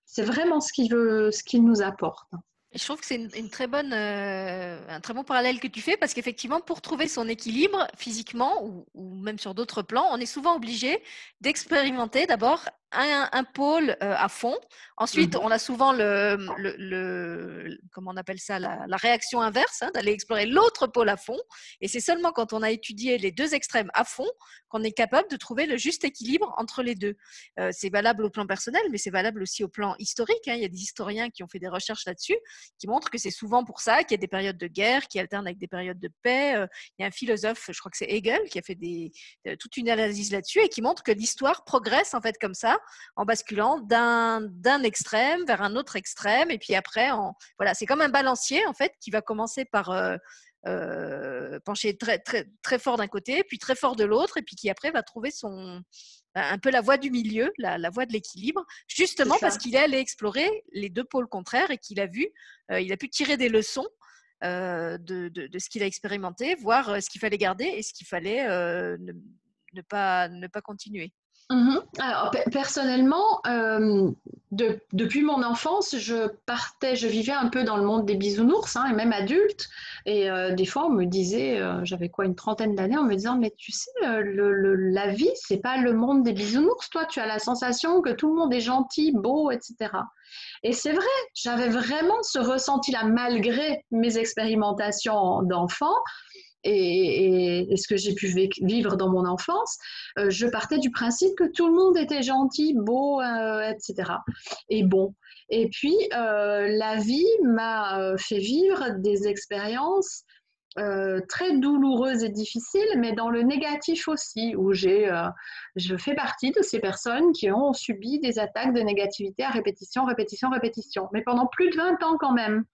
C'est vraiment ce qu'il veut, ce qu'il nous apporte. Je trouve que c'est une, très bonne, euh, un très bon parallèle que tu fais parce qu'effectivement, pour trouver son équilibre physiquement ou, ou même sur d'autres plans, on est souvent obligé d'expérimenter d'abord un, pôle euh, à fond. Ensuite, mmh on a souvent le, le, comment on appelle ça, la, réaction inverse, hein, d'aller explorer l'autre pôle à fond. Et c'est seulement quand on a étudié les deux extrêmes à fond qu'on est capable de trouver le juste équilibre entre les deux. Euh, c'est valable au plan personnel, mais c'est valable aussi au plan historique. Hein. Il y a des historiens qui ont fait des recherches là-dessus, qui montrent que c'est souvent pour ça qu'il y a des périodes de guerre qui alternent avec des périodes de paix. Euh, il y a un philosophe, je crois que c'est Hegel, qui a fait des, toute une analyse là-dessus et qui montre que l'histoire progresse en fait comme ça en basculant d'un extrême vers un autre extrême. Et puis après, voilà, c'est comme un balancier en fait qui va commencer par euh, pencher très, très, très fort d'un côté, puis très fort de l'autre, et puis qui après va trouver son, un peu la voie du milieu, la, voie de l'équilibre, justement parce qu'il est allé explorer les deux pôles contraires et qu'il a vu, il a pu tirer des leçons de, de, ce qu'il a expérimenté, voir ce qu'il fallait garder et ce qu'il fallait ne, pas, ne pas continuer. Mhm. Alors, personnellement, euh, depuis mon enfance, je partais, je vivais un peu dans le monde des bisounours, hein, et même adulte. Et euh, des fois, on me disait, euh, j'avais quoi, une trentaine d'années, en me disant, mais tu sais, la vie, c'est pas le monde des bisounours. Toi, tu as la sensation que tout le monde est gentil, beau, etc. Et c'est vrai, j'avais vraiment ce ressenti-là, malgré mes expérimentations d'enfant et, ce que j'ai pu vivre dans mon enfance, euh, je partais du principe que tout le monde était gentil, beau, euh, etc. Et bon. Et puis, euh, la vie m'a fait vivre des expériences très douloureuses et difficiles, mais dans le négatif aussi, où j'ai, je fais partie de ces personnes qui ont subi des attaques de négativité à répétition, répétition, répétition, mais pendant plus de 20 ans quand même.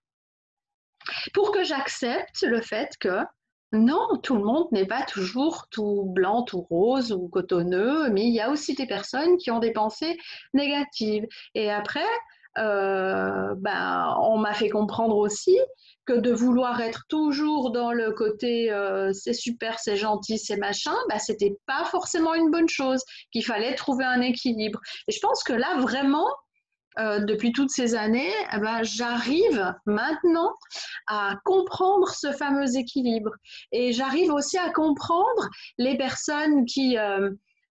Pour que j'accepte le fait que non, tout le monde n'est pas toujours tout blanc, tout rose ou cotonneux, mais il y a aussi des personnes qui ont des pensées négatives. Et après, euh, ben, on m'a fait comprendre aussi que de vouloir être toujours dans le côté euh, c'est super, c'est gentil, c'est machin, ben, c'était pas forcément une bonne chose, qu'il fallait trouver un équilibre. Et je pense que là, vraiment, euh, depuis toutes ces années, eh ben, j'arrive maintenant à comprendre ce fameux équilibre. Et j'arrive aussi à comprendre les personnes qui... Euh,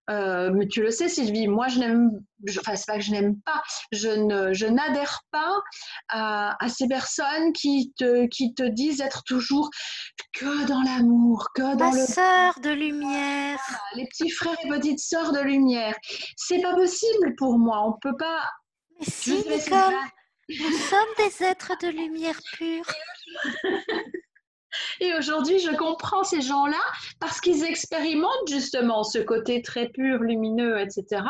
euh, mais tu le sais, Sylvie, moi, je n'aime, enfin, c'est pas que je n'aime pas, je ne, je n'adhère pas à, ces personnes qui te, qui te disent être toujours que dans l'amour, que dans La sœur de lumière. les petits frères et petites sœurs de lumière. C'est pas possible pour moi. On peut pas mais si, Nicole, nous sommes des êtres de lumière pure. Et aujourd'hui, je comprends ces gens-là parce qu'ils expérimentent justement ce côté très pur, lumineux, etc.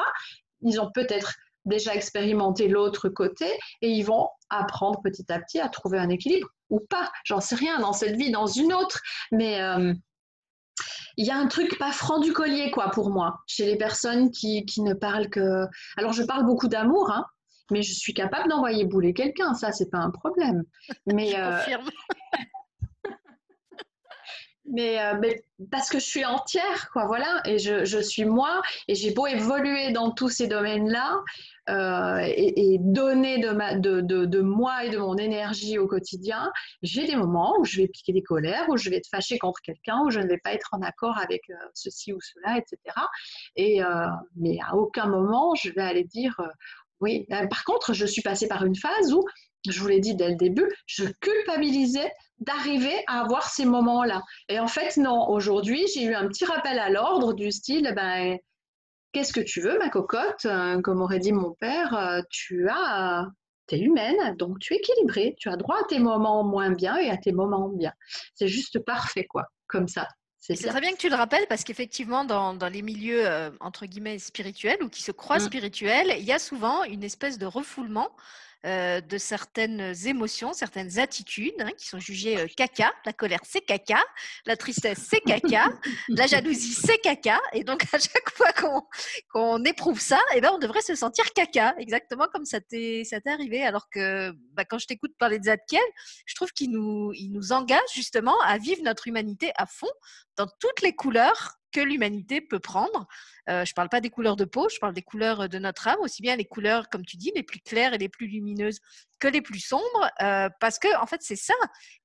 Ils ont peut-être déjà expérimenté l'autre côté et ils vont apprendre petit à petit à trouver un équilibre ou pas. J'en sais rien dans cette vie, dans une autre. Mais euh, il y a un truc pas franc du collier, quoi, pour moi, chez les personnes qui, qui ne parlent que. Alors, je parle beaucoup d'amour, hein, mais je suis capable d'envoyer bouler quelqu'un, ça, c'est pas un problème. Mais, euh, mais, euh, mais, parce que je suis entière, quoi, voilà, et je, je suis moi, et j'ai beau évoluer dans tous ces domaines-là, euh, et, et, donner de, ma, de, de, de, moi et de mon énergie au quotidien, j'ai des moments où je vais piquer des colères, où je vais être fâchée contre quelqu'un, où je ne vais pas être en accord avec ceci ou cela, etc. Et, mais à aucun moment, je vais aller dire oui, euh, par contre, je suis passée par une phase où, je vous l'ai dit dès le début, je culpabilisais d'arriver à avoir ces moments-là. Et en fait, non, aujourd'hui, j'ai eu un petit rappel à l'ordre du style, ben, qu'est-ce que tu veux, ma cocotte? Euh, Comme aurait dit mon père, euh, tu as, es humaine, donc tu es équilibrée, tu as droit à tes moments moins bien et à tes moments bien. C'est juste parfait, quoi, comme ça. C'est très bien que tu le rappelles parce qu'effectivement, dans, les milieux euh, entre guillemets spirituels ou qui se croient mmh. spirituels, il y a souvent une espèce de refoulement euh, de certaines émotions, certaines attitudes hein, qui sont jugées euh, caca. La colère, c'est caca. La tristesse, c'est caca. la jalousie, c'est caca. Et donc, à chaque fois qu'on éprouve ça, eh ben, on devrait se sentir caca, exactement comme ça t'est arrivé. Alors que bah, quand je t'écoute parler de Zadkiel, je trouve qu'il nous, il nous engage justement à vivre notre humanité à fond dans toutes les couleurs que l'humanité peut prendre. Euh, je ne parle pas des couleurs de peau, je parle des couleurs de notre âme, aussi bien les couleurs, comme tu dis, les plus claires et les plus lumineuses que les plus sombres, euh, parce que en fait, c'est ça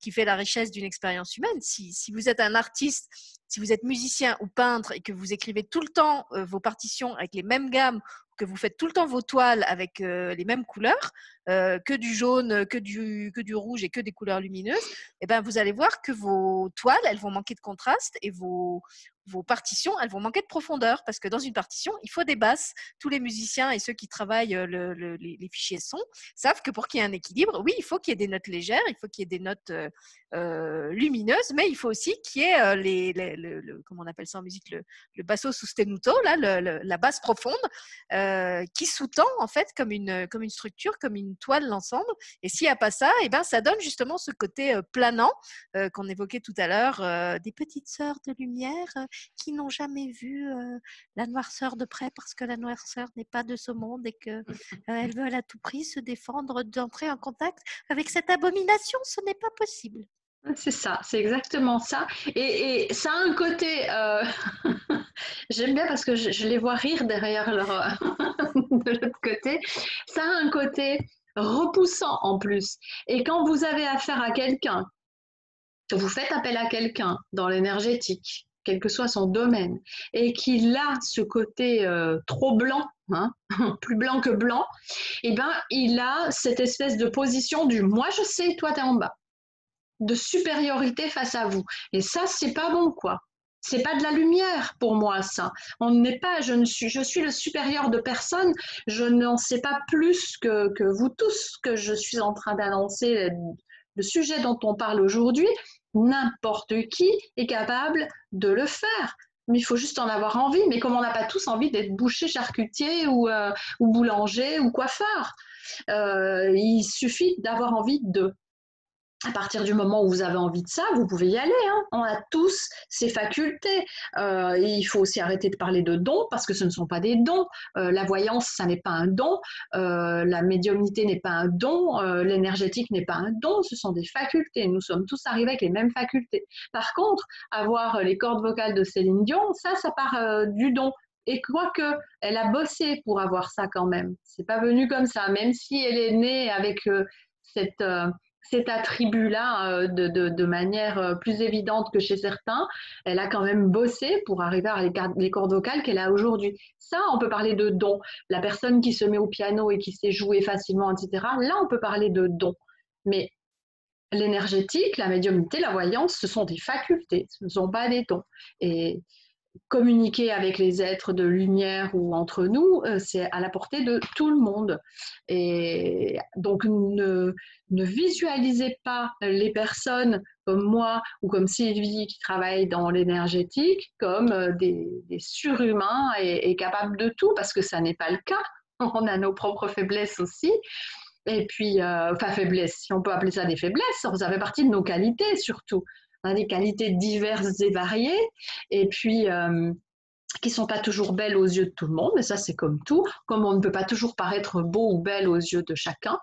qui fait la richesse d'une expérience humaine. Si, vous êtes un artiste, si vous êtes musicien ou peintre et que vous écrivez tout le temps euh, vos partitions avec les mêmes gammes que vous faites tout le temps vos toiles avec euh, les mêmes couleurs, euh, que du jaune, que du, que du rouge et que des couleurs lumineuses, et eh ben vous allez voir que vos toiles, elles vont manquer de contraste et vos, vos partitions, elles vont manquer de profondeur parce que dans une partition, il faut des basses. Tous les musiciens et ceux qui travaillent euh, les, fichiers son savent que pour qu'il y ait un équilibre, oui, il faut qu'il y ait des notes légères, il faut qu'il y ait des notes euh, euh, lumineuses, mais il faut aussi qu'il y ait les, le, comment on appelle ça en musique, le, basso sostenuto, la basse profonde, qui sous-tend en fait comme une, structure, comme une toile l'ensemble. Et s'il n'y a pas ça, et eh ben, ça donne justement ce côté planant qu'on évoquait tout à l'heure, des petites sœurs de lumière qui n'ont jamais vu la noirceur de près parce que la noirceur n'est pas de ce monde et qu'elles elles veulent à tout prix se défendre d'entrer en contact avec cette abomination. Ce n'est pas possible. C'est ça, c'est exactement ça. Et, ça a un côté, euh, j'aime bien parce que je, les vois rire derrière leur, de l'autre côté, ça a un côté repoussant en plus. Et quand vous avez affaire à quelqu'un, vous faites appel à quelqu'un dans l'énergétique, quel que soit son domaine, et qu'il a ce côté euh, trop blanc, hein, plus blanc que blanc, eh ben, il a cette espèce de position du moi je sais, toi tu es en bas, de supériorité face à vous. Et ça, c'est pas bon, quoi. C'est pas de la lumière pour moi, ça. On n'est pas, je ne suis, je suis le supérieur de personne. Je n'en sais pas plus que, que vous tous que je suis en train d'annoncer le sujet dont on parle aujourd'hui n'importe qui est capable de le faire. Mais il faut juste en avoir envie. Mais comme on n'a pas tous envie d'être boucher, charcutier ou, euh, boulanger ou coiffeur, euh, il suffit d'avoir envie de à partir du moment où vous avez envie de ça, vous pouvez y aller. Hein. On a tous ces facultés. Euh, il faut aussi arrêter de parler de dons parce que ce ne sont pas des dons. Euh, la voyance, ça n'est pas un don. Euh, la médiumnité n'est pas un don. L'énergétique n'est pas un don. Ce sont des facultés. Nous sommes tous arrivés avec les mêmes facultés. Par contre, avoir les cordes vocales de Céline Dion, ça, ça part du don. Et quoique, elle a bossé pour avoir ça quand même. C'est pas venu comme ça, même si elle est née avec cette cet attribut-là euh, de, manière euh, plus évidente que chez certains. Elle a quand même bossé pour arriver à les, cordes vocales qu'elle a aujourd'hui. Ça, on peut parler de don. La personne qui se met au piano et qui sait jouer facilement, etc. Là, on peut parler de don. Mais l'énergétique, la médiumnité, la voyance, ce sont des facultés, ce ne sont pas des dons. Et communiquer avec les êtres de lumière ou entre nous, euh, c'est à la portée de tout le monde. Et donc, ne, visualisez pas les personnes comme moi ou comme Sylvie qui travaillent dans l'énergétique comme euh, des, surhumains et, capables de tout, parce que ça n'est pas le cas. On a nos propres faiblesses aussi. Et puis, euh, enfin, faiblesses, si on peut appeler ça des faiblesses, ça fait partie de nos qualités surtout on des qualités diverses et variées, et puis euh, qui sont pas toujours belles aux yeux de tout le monde, mais ça c'est comme tout, comme on ne peut pas toujours paraître beau ou belle aux yeux de chacun,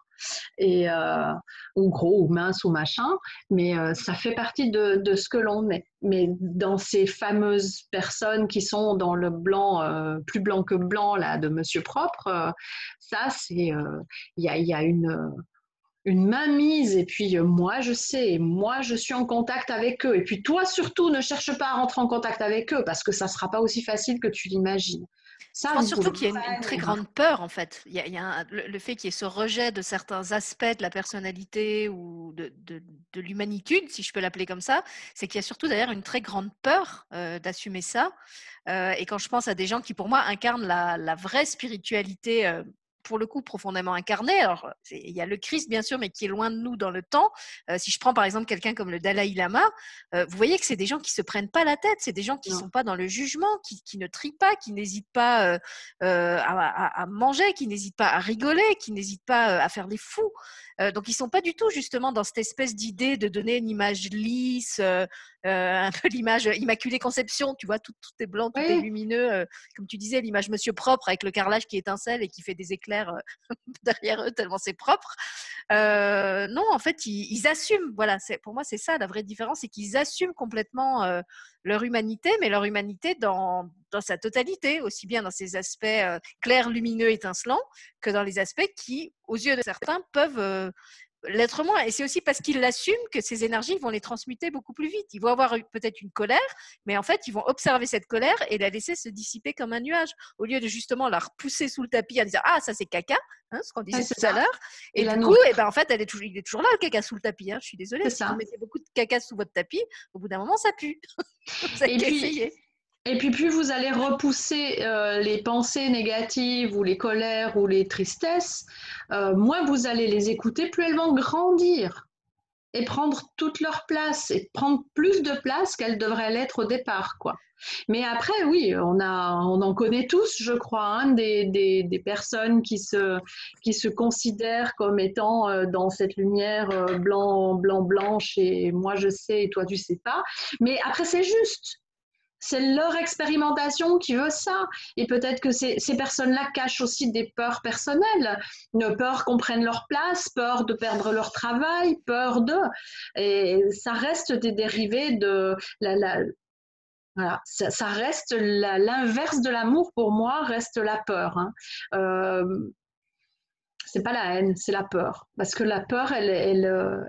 et euh, ou gros ou mince ou machin, mais euh, ça fait partie de, ce que l'on est. Mais dans ces fameuses personnes qui sont dans le blanc, plus blanc que blanc là de Monsieur Propre, ça c'est, il y, a, une une mainmise et puis euh, moi je sais, moi je suis en contact avec eux et puis toi surtout ne cherche pas à rentrer en contact avec eux parce que ça sera pas aussi facile que tu l'imagines. Ça, je pense surtout qu'il y a une, très grande peur en fait. Il y a, le, fait qu'il y ait ce rejet de certains aspects de la personnalité ou de, de, l'humanitude, si je peux l'appeler comme ça, c'est qu'il y a surtout d'ailleurs une très grande peur euh, d'assumer ça. Euh, et quand je pense à des gens qui pour moi incarnent la, la vraie spiritualité pour le coup profondément incarné. Alors, il y a le Christ, bien sûr, mais qui est loin de nous dans le temps. Euh, si je prends par exemple quelqu'un comme le Dalai Lama, euh, vous voyez que c'est des gens qui se prennent pas la tête, c'est des gens qui ne sont pas dans le jugement, qui, ne trient pas, qui n'hésitent pas euh, à, à, manger, qui n'hésitent pas à rigoler, qui n'hésitent pas à faire des fous. donc, ils sont pas du tout justement dans cette espèce d'idée de donner une image lisse, un peu l'image Immaculée Conception, tu vois, tout, tout est blanc, tout est lumineux. comme tu disais, l'image Monsieur Propre avec le carrelage qui étincelle et qui fait des éclairs euh, derrière eux tellement c'est propre. Euh, non, en fait, ils, assument. Voilà, pour moi c'est ça la vraie différence, c'est qu'ils assument complètement euh, leur humanité, mais leur humanité dans, dans sa totalité, aussi bien dans ses aspects clairs, lumineux, étincelants, que dans les aspects qui, aux yeux de certains, peuvent l'être moins. Et c'est aussi parce qu'ils l'assument que ces énergies vont les transmuter beaucoup plus vite. Ils vont avoir peut-être une colère, mais en fait, ils vont observer cette colère et la laisser se dissiper comme un nuage, au lieu de justement la repousser sous le tapis en disant Ah, ça c'est caca, hein, ce qu'on disait tout à l'heure. Et, du coup, et eh ben, en fait, elle est toujours, il est toujours là le caca sous le tapis. Hein. Je suis désolée, si vous mettez beaucoup de caca sous votre tapis, au bout d'un moment, ça pue. ça et, puis, Et puis plus vous allez repousser euh, les pensées négatives ou les colères ou les tristesses, euh, moins vous allez les écouter, plus elles vont grandir et prendre toute leur place et prendre plus de place qu'elles devraient l'être au départ, quoi. Mais après, oui, on, a, on en connaît tous, je crois, hein, des, des, des, personnes qui se, qui se considèrent comme étant euh, dans cette lumière blanc, blanc, blanche et moi je sais et toi tu sais pas. Mais après, c'est juste. C'est leur expérimentation qui veut ça. Et peut-être que ces, personnes-là cachent aussi des peurs personnelles, une peur qu'on prenne leur place, peur de perdre leur travail, peur de... Et ça reste des dérivés de... La, voilà, ça, reste l'inverse de l'amour pour moi, reste la peur. Hein. Euh, c'est pas la haine, c'est la peur. Parce que la peur, elle,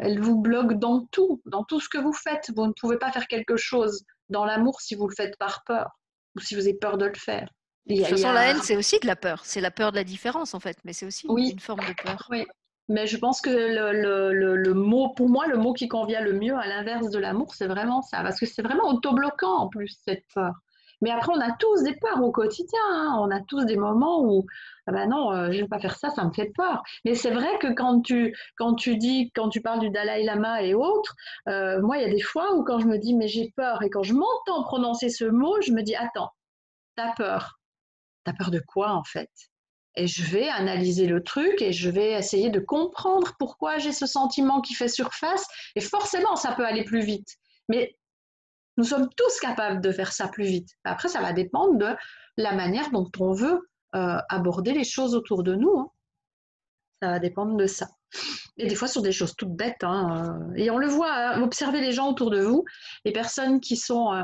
elle vous bloque dans tout, dans tout ce que vous faites. Vous ne pouvez pas faire quelque chose dans l'amour si vous le faites par peur ou si vous avez peur de le faire. de toute façon, a... la haine, c'est aussi de la peur. C'est la peur de la différence, en fait, mais c'est aussi oui. une forme de peur. Oui, mais je pense que le, le, le, mot, pour moi, le mot qui convient le mieux à l'inverse de l'amour, c'est vraiment ça. Parce que c'est vraiment autobloquant, en plus, cette peur. Mais après, on a tous des peurs au quotidien. Hein. On a tous des moments où, ah ben non, je ne vais pas faire ça, ça me fait peur. Mais c'est vrai que quand tu, quand tu dis, quand tu parles du Dalai Lama et autres, euh, moi, il y a des fois où quand je me dis, mais j'ai peur, et quand je m'entends prononcer ce mot, je me dis, attends, t'as peur. T'as peur de quoi, en fait? Et je vais analyser le truc et je vais essayer de comprendre pourquoi j'ai ce sentiment qui fait surface. Et forcément, ça peut aller plus vite. Mais nous sommes tous capables de faire ça plus vite. Après, ça va dépendre de la manière dont on veut euh, aborder les choses autour de nous. Hein. Ça va dépendre de ça. Et des fois sur des choses toutes bêtes. Hein, euh, et on le voit, hein, observez les gens autour de vous, les personnes qui sont euh,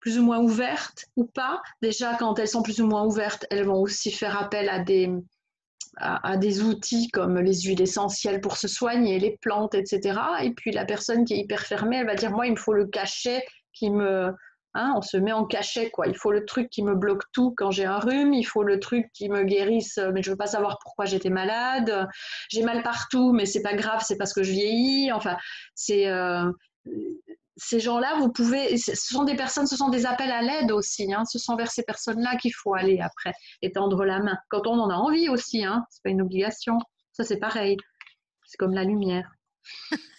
plus ou moins ouvertes ou pas. Déjà, quand elles sont plus ou moins ouvertes, elles vont aussi faire appel à des, à, à, des outils comme les huiles essentielles pour se soigner, les plantes, etc. Et puis la personne qui est hyper fermée, elle va dire, moi, il me faut le cachet me... Hein, on se met en cachet, quoi. Il faut le truc qui me bloque tout quand j'ai un rhume, il faut le truc qui me guérisse, mais je veux pas savoir pourquoi j'étais malade. J'ai mal partout, mais c'est pas grave, c'est parce que je vieillis. Enfin. Euh, ces gens-là, vous pouvez, ce sont des personnes, ce sont des appels à l'aide aussi. Hein, ce sont vers ces personnes-là qu'il faut aller après et tendre la main. Quand on en a envie aussi, hein, c'est pas une obligation. Ça, c'est pareil. C'est comme la lumière.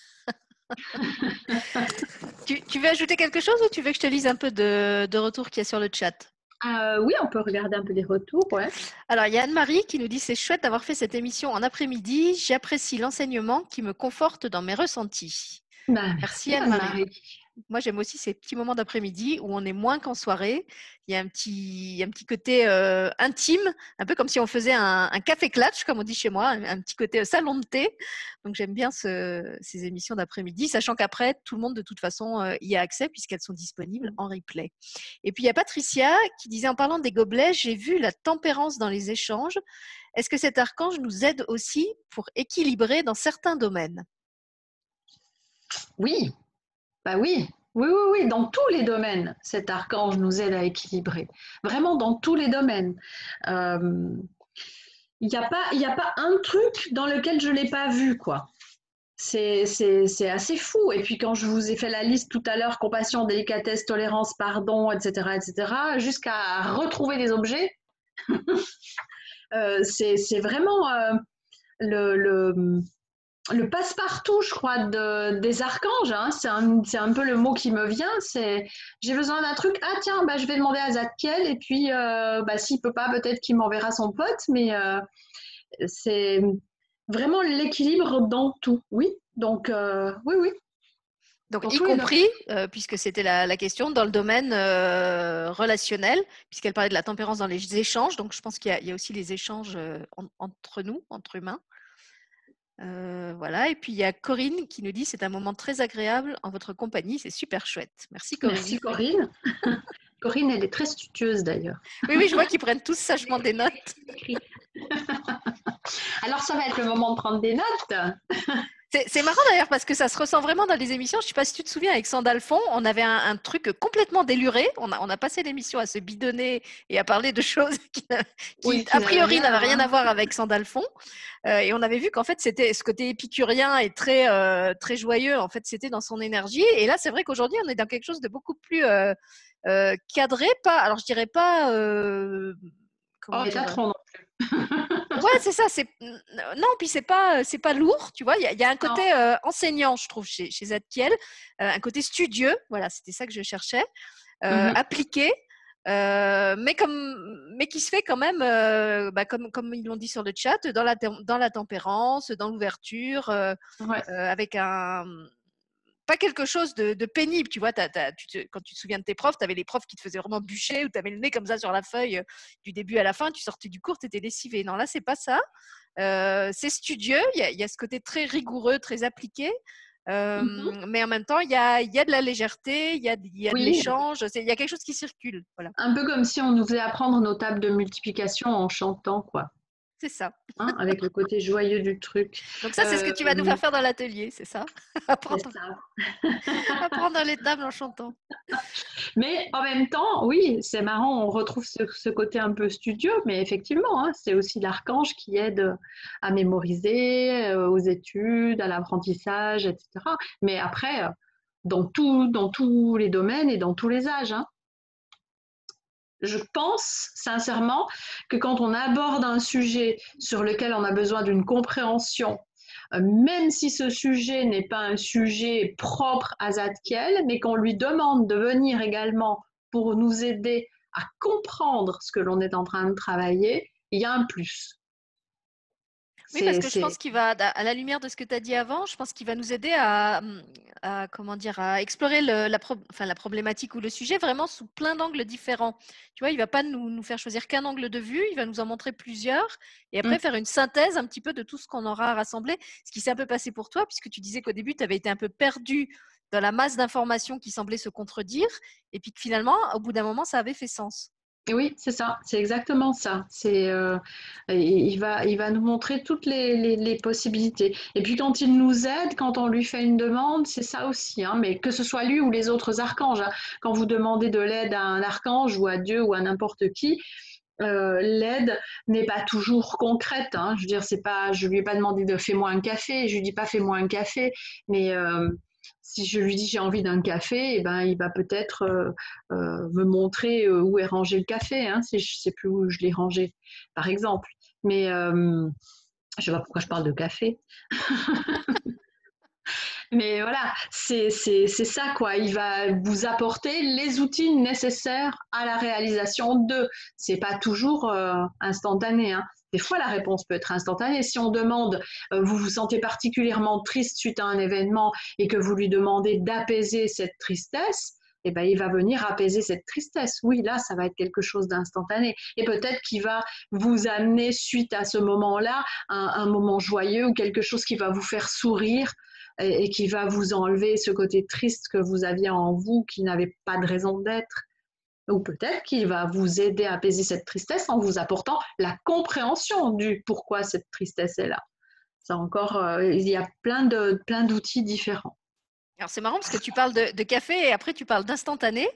tu, tu, veux ajouter quelque chose ou tu veux que je te lise un peu de, de retour qu'il y a sur le chat? Euh, oui, on peut regarder un peu les retours. Ouais. Alors, il y a Anne-Marie qui nous dit C'est chouette d'avoir fait cette émission en après-midi. J'apprécie l'enseignement qui me conforte dans mes ressentis. Bah, merci Anne-Marie. Moi, j'aime aussi ces petits moments d'après-midi où on est moins qu'en soirée. Il y a un petit, un petit côté euh, intime, un peu comme si on faisait un, café clutch, comme on dit chez moi, un, petit côté salon de thé. Donc, j'aime bien ce, ces émissions d'après-midi, sachant qu'après, tout le monde, de toute façon, euh, y a accès puisqu'elles sont disponibles en replay. Et puis, il y a Patricia qui disait, en parlant des gobelets, j'ai vu la tempérance dans les échanges. Est-ce que cet archange nous aide aussi pour équilibrer dans certains domaines? Oui, bah oui, oui, oui, oui, dans tous les domaines, cet archange nous aide à équilibrer. Vraiment dans tous les domaines. Euh, il n'y a, pas, un truc dans lequel je ne l'ai pas vu, quoi. C'est assez fou. Et puis quand je vous ai fait la liste tout à l'heure, compassion, délicatesse, tolérance, pardon, etc., etc., jusqu'à retrouver des objets, euh, c'est vraiment euh, le le passe-partout, je crois, de, des archanges. Hein. C'est un, un, peu le mot qui me vient. C'est j'ai besoin d'un truc. Ah tiens, bah, je vais demander à Zadkiel et puis euh, bah, s'il peut pas, peut-être qu'il m'enverra son pote. Mais euh, c'est vraiment l'équilibre dans tout. Oui. Donc euh, oui, oui. Donc, y compris, euh, puisque c'était la, la, question, dans le domaine relationnel, puisqu'elle parlait de la tempérance dans les échanges. Donc, je pense qu'il y, y, a aussi les échanges en, entre nous, entre humains. Euh, voilà, et puis il y a Corinne qui nous dit c'est un moment très agréable en votre compagnie, c'est super chouette. Merci Corinne. Merci Corinne. Corinne, elle est très studieuse d'ailleurs. Oui, oui, je vois qu'ils prennent tous sagement des notes. Alors ça va être le moment de prendre des notes. C'est marrant d'ailleurs parce que ça se ressent vraiment dans les émissions. Je ne sais pas si tu te souviens avec Sandalfon, on avait un, truc complètement déluré. On a, on a passé l'émission à se bidonner et à parler de choses qui, a priori n'avaient rien à voir avec Sandalfon. Euh, et on avait vu qu'en fait c'était ce côté épicurien et très euh, très joyeux. En fait, c'était dans son énergie. Et là, c'est vrai qu'aujourd'hui, on est dans quelque chose de beaucoup plus euh, cadré. Pas, alors je dirais pas. comment oh, trop non plus. ouais, c'est ça. C'est non, puis c'est pas c'est pas lourd, tu vois. Il y, a un côté euh, enseignant, je trouve, chez, chez Zadkiel, euh, un côté studieux. Voilà, c'était ça que je cherchais, euh, mmh appliqué. mais comme mais qui se fait quand même bah, comme comme ils l'ont dit sur le chat dans la dans la tempérance dans l'ouverture avec un pas quelque chose de, pénible. Tu vois, quand tu te souviens de tes profs, tu avais les profs qui te faisaient vraiment bûcher ou tu avais le nez comme ça sur la feuille euh, du début à la fin, tu sortais du cours, tu étais lessivé. Non, là, c'est pas ça. Euh, c'est studieux, il y, a ce côté très rigoureux, très appliqué. Euh, mmh mais en même temps, il y a, de la légèreté, il y a, de l'échange, il y a quelque chose qui circule. Voilà. Un peu comme si on nous faisait apprendre nos tables de multiplication en chantant, quoi. C'est ça. Hein, avec le côté joyeux du truc. Donc ça, c'est ce que tu vas nous faire euh, faire dans l'atelier, c'est ça? Apprendre... Apprendre les tables en chantant. Mais en même temps, oui, c'est marrant, on retrouve ce, côté un peu studieux, mais effectivement, hein, c'est aussi l'archange qui aide à mémoriser, euh, aux études, à l'apprentissage, etc. Mais après, euh, dans, tout, dans tous les domaines et dans tous les âges. Hein je pense sincèrement que quand on aborde un sujet sur lequel on a besoin d'une compréhension, euh, même si ce sujet n'est pas un sujet propre à Zadkiel, mais qu'on lui demande de venir également pour nous aider à comprendre ce que l'on est en train de travailler, il y a un plus. Oui, parce que je pense qu'il va, à la lumière de ce que tu as dit avant, je pense qu'il va nous aider à, comment dire, à explorer la, enfin, la problématique ou le sujet vraiment sous plein d'angles différents. Tu vois, il va pas nous, nous faire choisir qu'un angle de vue, il va nous en montrer plusieurs et après mmh. faire une synthèse un petit peu de tout ce qu'on aura rassemblé. Ce qui s'est un peu passé pour toi, puisque tu disais qu'au début, tu avais été un peu perdu dans la masse d'informations qui semblaient se contredire et puis que finalement, au bout d'un moment, ça avait fait sens. Oui, c'est ça, c'est exactement ça. C'est, euh, il, va, il va nous montrer toutes les, possibilités. Et puis quand il nous aide, quand on lui fait une demande, c'est ça aussi. Hein, mais que ce soit lui ou les autres archanges, hein. quand vous demandez de l'aide à un archange ou à Dieu ou à n'importe qui, euh, l'aide n'est pas toujours concrète. Hein. Je veux dire, c'est pas, je lui ai pas demandé de fais-moi un café, je lui dis pas fais-moi un café, mais euh, si je lui dis j'ai envie d'un café, eh ben, il va peut-être euh, euh, me montrer euh, où est rangé le café, hein, si je ne sais plus où je l'ai rangé, par exemple. Mais je ne sais pas pourquoi je parle de café. Mais voilà, c'est ça quoi. Il va vous apporter les outils nécessaires à la réalisation de. C'est pas toujours instantané. Hein. Des fois, la réponse peut être instantanée. Si on demande, euh, vous vous sentez particulièrement triste suite à un événement et que vous lui demandez d'apaiser cette tristesse, eh ben, il va venir apaiser cette tristesse. Oui, là, ça va être quelque chose d'instantané. Et peut-être qu'il va vous amener, suite à ce moment-là, un, moment joyeux ou quelque chose qui va vous faire sourire et qui va vous enlever ce côté triste que vous aviez en vous, qui n'avait pas de raison d'être. Ou peut-être qu'il va vous aider à apaiser cette tristesse en vous apportant la compréhension du pourquoi cette tristesse est là. C'est encore, euh, il y a plein de plein d'outils différents. Alors c'est marrant parce que tu parles de, café et après tu parles d'instantané.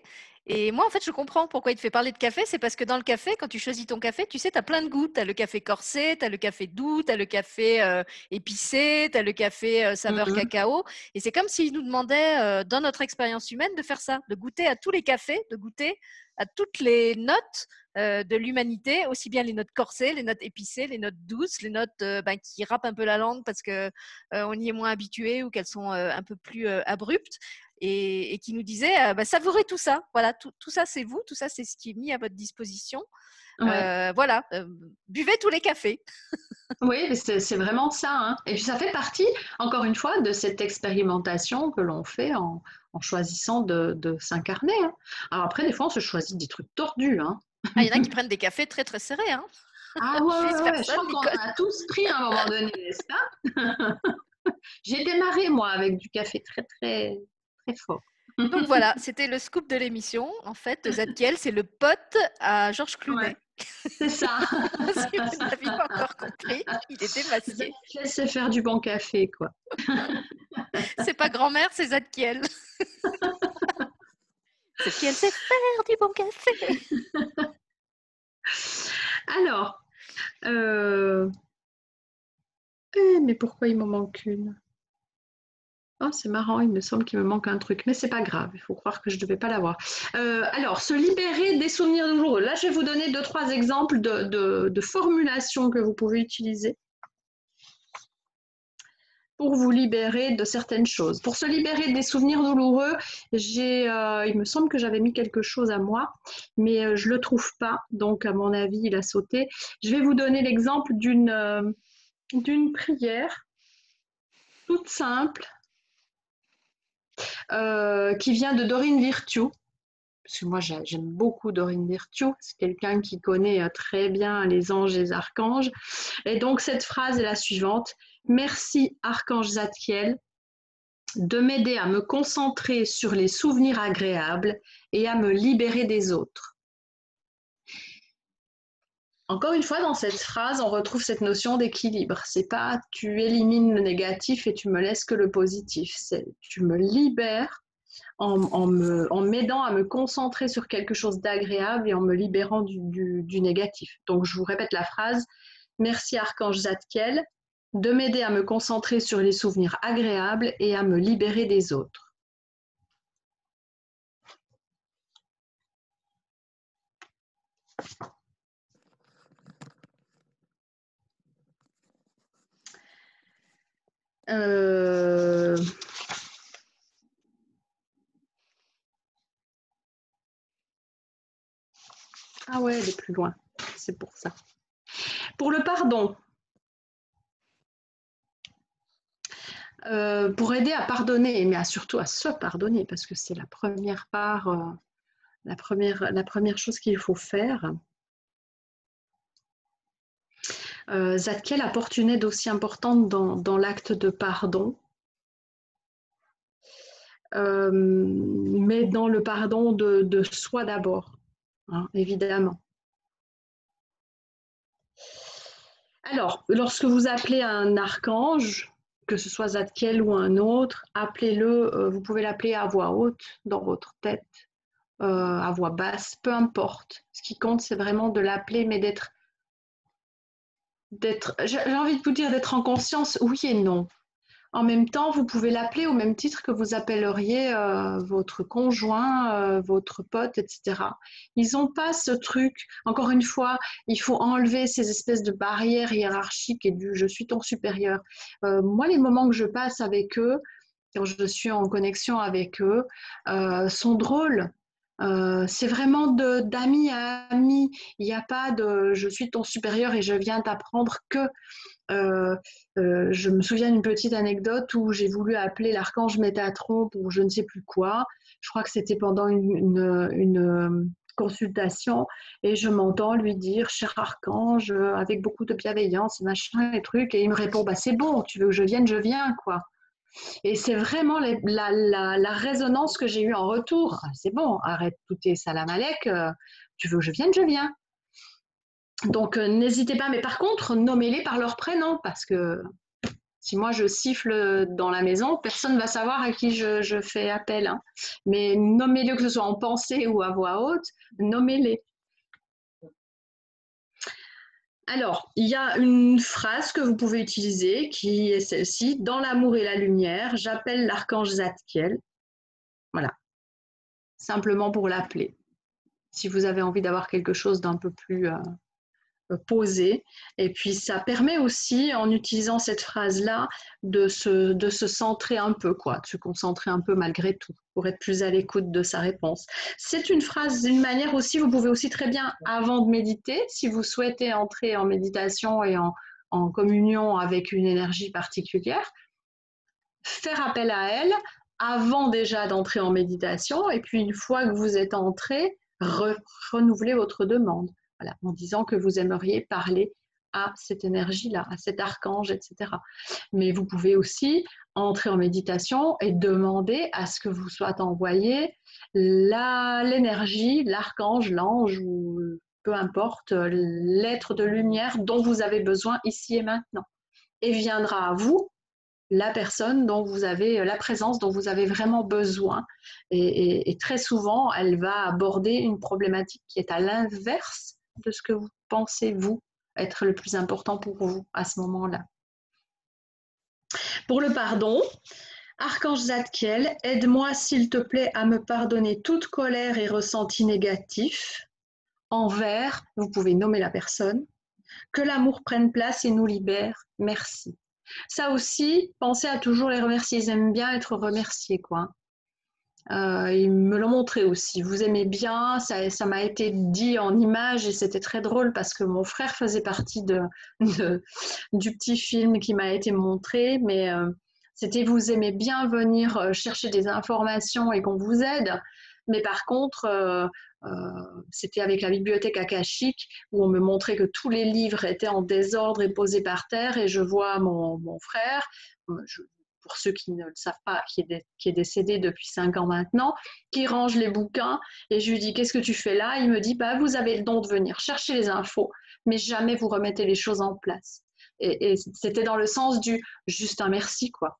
Et moi, en fait, je comprends pourquoi il te fait parler de café. C'est parce que dans le café, quand tu choisis ton café, tu sais, tu as plein de goûts. Tu as le café corsé, tu as le café doux, tu as le café euh, épicé, tu as le café euh, saveur mm-hmm. cacao. Et c'est comme s'il nous demandait, dans notre expérience humaine, de faire ça, de goûter à tous les cafés, de goûter à toutes les notes euh, de l'humanité, aussi bien les notes corsées, les notes épicées, les notes douces, les notes euh, ben, qui râpent un peu la langue parce que euh, on y est moins habitué ou qu'elles sont un peu plus abruptes. Et, qui nous disait ben, savourez tout ça. Voilà, tout, ça c'est vous, tout ça c'est ce qui est mis à votre disposition. Voilà, buvez tous les cafés. oui, c'est vraiment ça. Hein. Et puis ça fait partie, encore une fois, de cette expérimentation que l'on fait en, en choisissant de, s'incarner. Hein. Alors après, des fois, on se choisit des trucs tordus. Hein. Ah, il y en a qui prennent des cafés très très serrés. Hein. Ah ouais, ouais, je crois qu'on a tous pris à un moment donné, n'est-ce pas? J'ai démarré, moi, avec du café très très très fort. Donc voilà, c'était le scoop de l'émission. En fait, Zadkiel, c'est le pote à Georges Clounet. C'est ça. si vous n'avez pas encore compris, il est démasqué. Laissez faire du bon café, quoi. c'est pas grand-mère, c'est Zadkiel. c'est qu'elle sait faire du bon café. Alors, euh, eh, mais pourquoi il m'en manque une? Oh, c'est marrant, il me semble qu'il me manque un truc, mais c'est pas grave, il faut croire que je ne devais pas l'avoir. Euh, alors, se libérer des souvenirs douloureux. Là, je vais vous donner deux, trois exemples de, formulations que vous pouvez utiliser pour vous libérer de certaines choses. Pour se libérer des souvenirs douloureux, euh, il me semble que j'avais mis quelque chose à moi, mais euh, je ne le trouve pas, donc à mon avis, il a sauté. Je vais vous donner l'exemple d'une, d'une prière toute simple euh, qui vient de Dorine Virtue. Parce que moi, j'aime beaucoup Dorine Virtue. C'est quelqu'un qui connaît euh, très bien les anges et les archanges. Et donc, cette phrase est la suivante. Merci, archange Zadkiel, de m'aider à me concentrer sur les souvenirs agréables et à me libérer des autres. Encore une fois, dans cette phrase, on retrouve cette notion d'équilibre. C'est pas tu élimines le négatif et tu me laisses que le positif. C'est tu me libères en, m'aidant à me concentrer sur quelque chose d'agréable et en me libérant du, négatif. Donc, je vous répète la phrase. Merci Archange Zadkiel de m'aider à me concentrer sur les souvenirs agréables et à me libérer des autres. Euh, ah ouais, elle est plus loin. C'est pour ça. Pour le pardon. Euh, pour aider à pardonner, mais surtout à se pardonner, parce que c'est la première part, euh, la, première, la première chose qu'il faut faire. Euh, Zadkiel apporte une aide aussi importante dans, l'acte de pardon, euh, mais dans le pardon de, soi d'abord, hein, évidemment. Alors, lorsque vous appelez un archange, que ce soit Zadkiel ou un autre, appelez-le, euh, vous pouvez l'appeler à voix haute dans votre tête, à voix basse, peu importe. Ce qui compte, c'est vraiment de l'appeler, mais d'être d'être, j'ai envie de vous dire d'être en conscience, oui et non. En même temps, vous pouvez l'appeler au même titre que vous appelleriez euh, votre conjoint, euh, votre pote, etc. Ils n'ont pas ce truc. Encore une fois, il faut enlever ces espèces de barrières hiérarchiques et du je suis ton supérieur. Euh, moi, les moments que je passe avec eux, quand je suis en connexion avec eux, sont drôles. Euh, c'est vraiment d'ami à ami. Il n'y a pas de je suis ton supérieur et je viens t'apprendre que. Euh, euh, je me souviens d'une petite anecdote où j'ai voulu appeler l'archange Métatron pour je ne sais plus quoi. Je crois que c'était pendant une, consultation et je m'entends lui dire cher archange avec beaucoup de bienveillance machin et trucs et il me répond bah c'est bon tu veux que je vienne je viens quoi et c'est vraiment la, résonance que j'ai eue en retour. C'est bon, arrête tout tes salam alek, euh, tu veux que je vienne, je viens. Donc euh, n'hésitez pas, mais par contre, nommez-les par leur prénom, parce que si moi je siffle dans la maison, personne ne va savoir à qui je, fais appel. Hein. Mais nommez-les, que ce soit en pensée ou à voix haute, nommez-les. Alors, il y a une phrase que vous pouvez utiliser qui est celle-ci. Dans l'amour et la lumière, j'appelle l'archange Zadkiel. Voilà. Simplement pour l'appeler. Si vous avez envie d'avoir quelque chose d'un peu plus euh, euh, poser. Et puis ça permet aussi, en utilisant cette phrase-là, de se, de se centrer un peu, quoi, de se concentrer un peu malgré tout, pour être plus à l'écoute de sa réponse. C'est une phrase, une manière aussi, vous pouvez aussi très bien, avant de méditer, si vous souhaitez entrer en méditation et en, en communion avec une énergie particulière, faire appel à elle avant déjà d'entrer en méditation, et puis une fois que vous êtes entré, renouveler votre demande en disant que vous aimeriez parler à cette énergie-là, à cet archange, etc. Mais vous pouvez aussi entrer en méditation et demander à ce que vous soit envoyé l'énergie, l'archange, l'ange ou peu importe, l'être de lumière dont vous avez besoin ici et maintenant. Et viendra à vous la personne dont vous avez, la présence dont vous avez vraiment besoin. Et, très souvent, elle va aborder une problématique qui est à l'inverse de ce que vous pensez, vous, être le plus important pour vous à ce moment-là. Pour le pardon, Archange Zadkiel, aide-moi s'il te plaît à me pardonner toute colère et ressenti négatif envers, vous pouvez nommer la personne, que l'amour prenne place et nous libère. Merci. Ça aussi, pensez à toujours les remercier. Ils aiment bien être remerciés, quoi. Euh, ils me l'ont montré aussi. Vous aimez bien, ça, m'a été dit en image et c'était très drôle parce que mon frère faisait partie du petit film qui m'a été montré, mais euh, c'était vous aimez bien venir euh, chercher des informations et qu'on vous aide. Mais par contre, c'était avec la bibliothèque akashique où on me montrait que tous les livres étaient en désordre et posés par terre et je vois mon frère, pour ceux qui ne le savent pas, qui est, décédé depuis cinq ans maintenant, qui range les bouquins et je lui dis qu'est-ce que tu fais là? Il me dit bah, vous avez le don de venir chercher les infos, mais jamais vous remettez les choses en place. Et, c'était dans le sens du juste un merci quoi.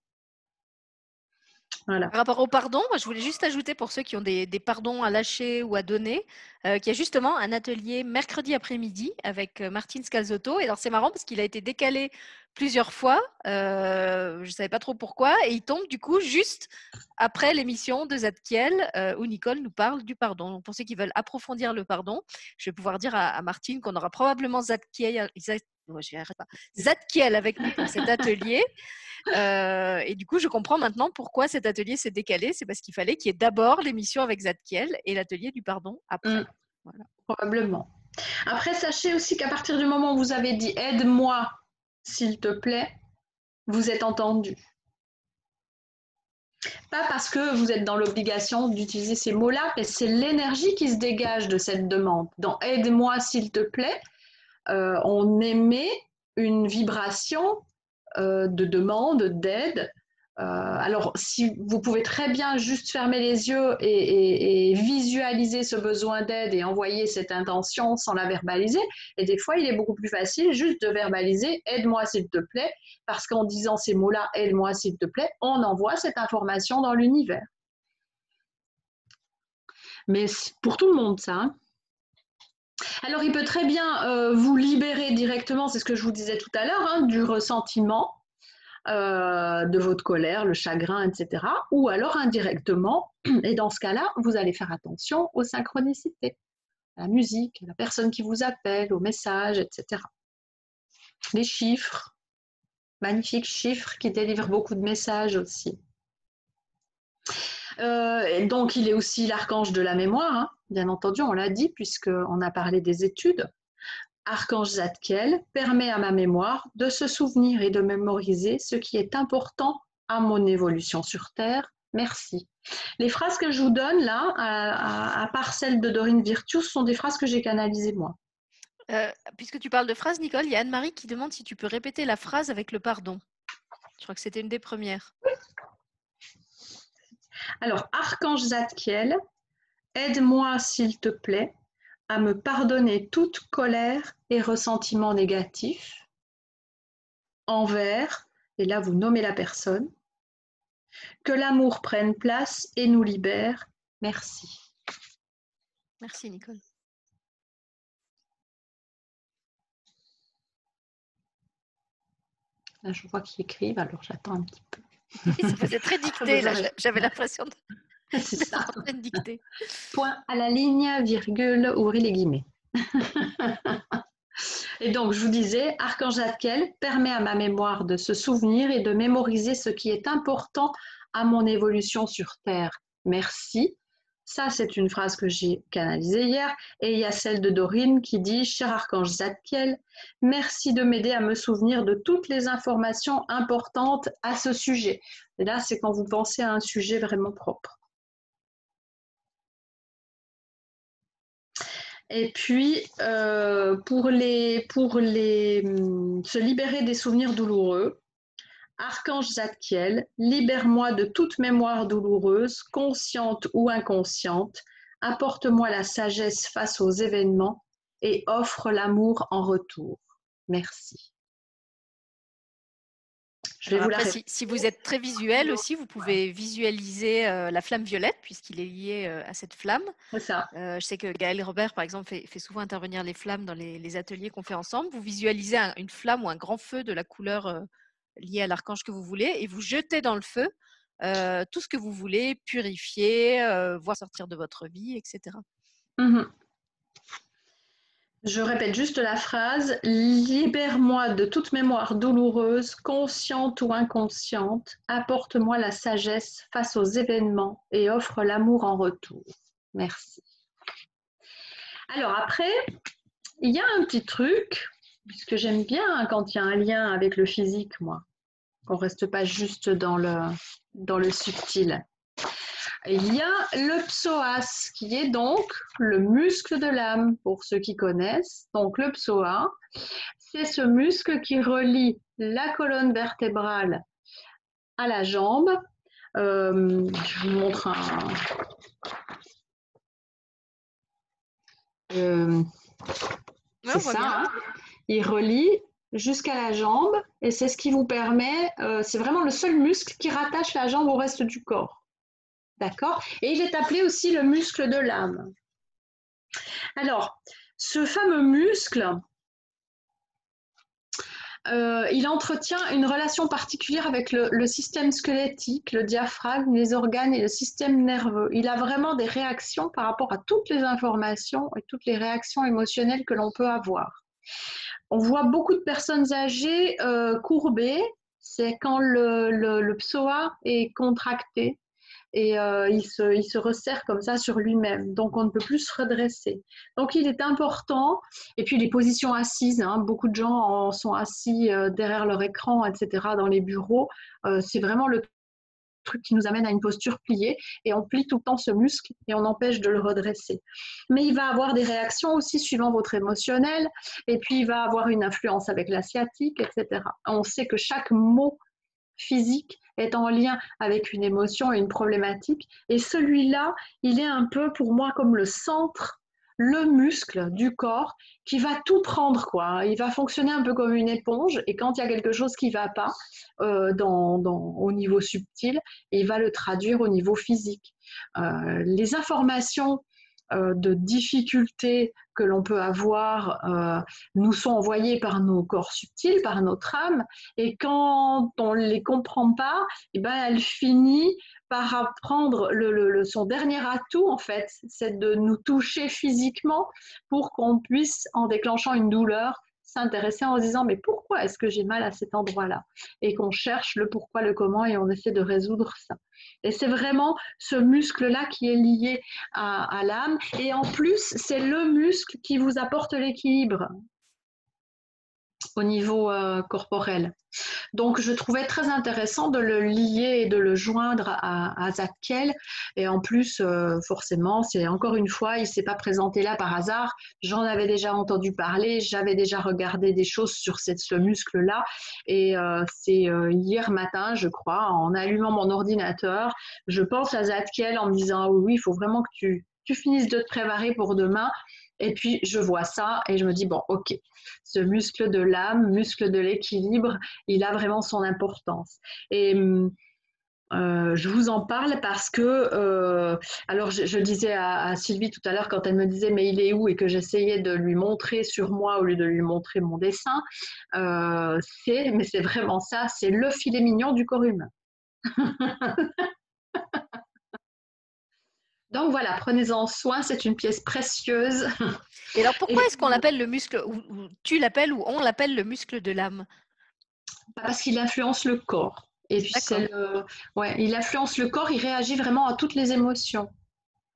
Par rapport au pardon, je voulais juste ajouter pour ceux qui ont des, pardons à lâcher ou à donner, euh, qu'il y a justement un atelier mercredi après-midi avec euh, Martine Scalzotto. Et alors c'est marrant parce qu'il a été décalé plusieurs fois, euh, je ne savais pas trop pourquoi, et il tombe du coup juste après l'émission de Zadkiel où Nicole nous parle du pardon. Donc pour ceux qui veulent approfondir le pardon, je vais pouvoir dire à, Martine qu'on aura probablement Zadkiel, Zadkiel avec nous pour cet atelier. Euh, et du coup, je comprends maintenant pourquoi cet atelier s'est décalé. C'est parce qu'il fallait qu'il y ait d'abord l'émission avec Zadkiel et l'atelier du pardon après. Mm. Probablement. Après, sachez aussi qu'à partir du moment où vous avez dit aide-moi, s'il te plaît, vous êtes entendu. Pas parce que vous êtes dans l'obligation d'utiliser ces mots-là, mais c'est l'énergie qui se dégage de cette demande. Dans aide-moi, s'il te plaît, euh, on émet une vibration euh, de demande, d'aide. Euh, alors, si vous pouvez très bien juste fermer les yeux et, visualiser ce besoin d'aide et envoyer cette intention sans la verbaliser, et des fois, il est beaucoup plus facile juste de verbaliser aide-moi s'il te plaît, parce qu'en disant ces mots-là, aide-moi s'il te plaît, on envoie cette information dans l'univers. Mais pour tout le monde, ça. Hein? Alors, il peut très bien euh, vous libérer directement, c'est ce que je vous disais tout à l'heure, hein, du ressentiment, euh, de votre colère, le chagrin, etc. Ou alors indirectement, et dans ce cas-là, vous allez faire attention aux synchronicités, à la musique, à la personne qui vous appelle, aux messages, etc. Les chiffres, magnifiques chiffres qui délivrent beaucoup de messages aussi. Euh, donc, il est aussi l'archange de la mémoire, hein. bien entendu, on l'a dit, puisqu'on a parlé des études. Archange Zadkiel permet à ma mémoire de se souvenir et de mémoriser ce qui est important à mon évolution sur Terre. Merci. Les phrases que je vous donne là, à, part celles de Dorine Virtus, sont des phrases que j'ai canalisées moi. Euh, puisque tu parles de phrases, Nicole, il y a Anne-Marie qui demande si tu peux répéter la phrase avec le pardon. Je crois que c'était une des premières. Oui. Alors, Archange Zadkiel, aide-moi s'il te plaît à me pardonner toute colère et ressentiment négatif envers, et là vous nommez la personne, que l'amour prenne place et nous libère. Merci. Merci Nicole. Là, je vois qu'ils écrivent, alors j'attends un petit peu. ça faisait très dicté, j'avais l'impression de c'est ça. Point à la ligne, virgule, ouvrez les guillemets. et donc, je vous disais, Archange Zadkiel permet à ma mémoire de se souvenir et de mémoriser ce qui est important à mon évolution sur Terre. Merci. Ça, c'est une phrase que j'ai canalisée hier. Et il y a celle de Dorine qui dit Cher Archange Zadkiel, merci de m'aider à me souvenir de toutes les informations importantes à ce sujet. Et là, c'est quand vous pensez à un sujet vraiment propre. Et puis, euh, pour, les, pour les, hum, se libérer des souvenirs douloureux, Archange Zadkiel, libère-moi de toute mémoire douloureuse, consciente ou inconsciente, apporte-moi la sagesse face aux événements et offre l'amour en retour. Merci. Je vais vous si, vous êtes très visuel aussi, vous pouvez visualiser euh, la flamme violette puisqu'il est lié euh, à cette flamme. C'est ça. Euh, je sais que Gaël Robert, par exemple, fait, souvent intervenir les flammes dans les, ateliers qu'on fait ensemble. Vous visualisez une flamme ou un grand feu de la couleur liée à l'archange que vous voulez et vous jetez dans le feu tout ce que vous voulez, purifier, voir sortir de votre vie, etc. Je répète juste la phrase Libère-moi de toute mémoire douloureuse, consciente ou inconsciente, apporte-moi la sagesse face aux événements et offre l'amour en retour. Merci. Alors après, il y a un petit truc, puisque j'aime bien quand il y a un lien avec le physique, moi, qu'on ne reste pas juste dans le, dans le subtil il y a le psoas, qui est donc le muscle de l'âme, pour ceux qui connaissent. Donc le psoas, c'est ce muscle qui relie la colonne vertébrale à la jambe. Euh, je vous montre un. Euh, c'est ça. Hein. Il relie jusqu'à la jambe et c'est ce qui vous permet, euh, c'est vraiment le seul muscle qui rattache la jambe au reste du corps. Et il est appelé aussi le muscle de l'âme. Alors, ce fameux muscle, euh, il entretient une relation particulière avec le, système squelettique, le diaphragme, les organes et le système nerveux. Il a vraiment des réactions par rapport à toutes les informations et toutes les réactions émotionnelles que l'on peut avoir. On voit beaucoup de personnes âgées euh, courbées, c'est quand le, le, psoas est contracté et euh, il, se, resserre comme ça sur lui-même. Donc on ne peut plus se redresser. Donc il est important, et puis les positions assises, hein, beaucoup de gens sont assis euh, derrière leur écran, etc., dans les bureaux. Euh, c'est vraiment le truc qui nous amène à une posture pliée et on plie tout le temps ce muscle et on empêche de le redresser. Mais il va avoir des réactions aussi suivant votre émotionnel et puis il va avoir une influence avec la sciatique, etc. On sait que chaque mot physique est en lien avec une émotion et une problématique. Et celui-là, il est un peu pour moi comme le centre, le muscle du corps qui va tout prendre. quoi. Il va fonctionner un peu comme une éponge et quand il y a quelque chose qui ne va pas euh, dans, au niveau subtil, il va le traduire au niveau physique. Euh, les informations de difficultés que l'on peut avoir euh, nous sont envoyées par nos corps subtils, par notre âme, et quand on ne les comprend pas, eh ben, elle finit par apprendre le, son dernier atout, en fait, c'est de nous toucher physiquement pour qu'on puisse, en déclenchant une douleur, s'intéresser en se disant mais pourquoi est-ce que j'ai mal à cet endroit-là? Et qu'on cherche le pourquoi, le comment et on essaie de résoudre ça. Et c'est vraiment ce muscle-là qui est lié à, à l'âme. Et en plus, c'est le muscle qui vous apporte l'équilibre au niveau euh, corporel. Donc, je trouvais très intéressant de le lier et de le joindre à, à Zadkiel. Et en plus, euh, forcément, c'est encore une fois, il ne s'est pas présenté là par hasard. J'en avais déjà entendu parler, j'avais déjà regardé des choses sur ce muscle-là. Et euh, c'est hier matin, je crois, en allumant mon ordinateur, je pense à Zadkiel en me disant, oui, il faut vraiment que tu, tu finisses de te préparer pour demain et puis, je vois ça et je me dis, bon, ok, ce muscle de l'âme, muscle de l'équilibre, il a vraiment son importance. Et euh, je vous en parle parce que, euh, alors je, disais à, Sylvie tout à l'heure quand elle me disait mais il est où? Et que j'essayais de lui montrer sur moi au lieu de lui montrer mon dessin, euh, c'est, mais c'est vraiment ça, c'est le filet mignon du corps humain. Donc voilà, prenez-en soin, c'est une pièce précieuse. Et alors pourquoi est-ce qu'on l'appelle le muscle, ou, tu l'appelles ou on l'appelle le muscle de l'âme? Parce qu'il influence le corps. Et puis ouais, il influence le corps, il réagit vraiment à toutes les émotions.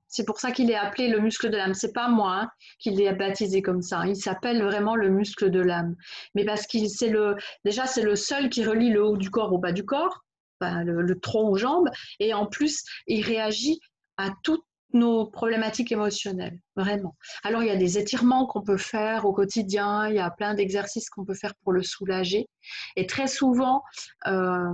C'est pour ça qu'il est appelé le muscle de l'âme. C'est pas moi hein, qui l'ai baptisé comme ça. Il s'appelle vraiment le muscle de l'âme. Mais parce qu'il c'est le déjà c'est le seul qui relie le haut du corps au bas du corps, le, le tronc aux jambes, et en plus il réagit à toutes nos problématiques émotionnelles, vraiment. Alors, il y a des étirements qu'on peut faire au quotidien, il y a plein d'exercices qu'on peut faire pour le soulager. Et très souvent, euh,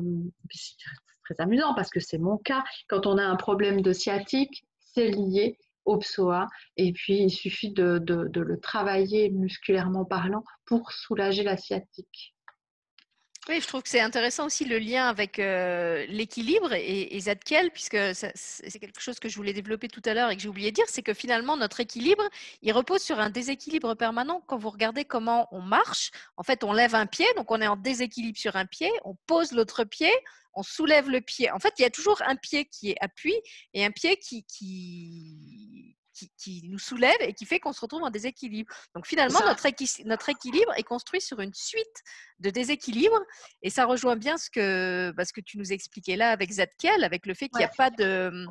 c'est très amusant parce que c'est mon cas, quand on a un problème de sciatique, c'est lié au psoas. Et puis, il suffit de, de le travailler musculairement parlant pour soulager la sciatique. Oui, je trouve que c'est intéressant aussi le lien avec euh, l'équilibre et, et, puisque c'est quelque chose que je voulais développer tout à l'heure et que j'ai oublié de dire, c'est que finalement, notre équilibre, il repose sur un déséquilibre permanent. Quand vous regardez comment on marche, en fait, on lève un pied, donc on est en déséquilibre sur un pied, on pose l'autre pied, on soulève le pied. En fait, il y a toujours un pied qui est appui et un pied qui, qui, qui, nous soulève et qui fait qu'on se retrouve en déséquilibre. Donc finalement, notre, notre, équilibre est construit sur une suite de déséquilibres et ça rejoint bien ce que, bah, que tu nous expliquais là avec Zadkiel, avec le fait qu'il n'y a pas, de,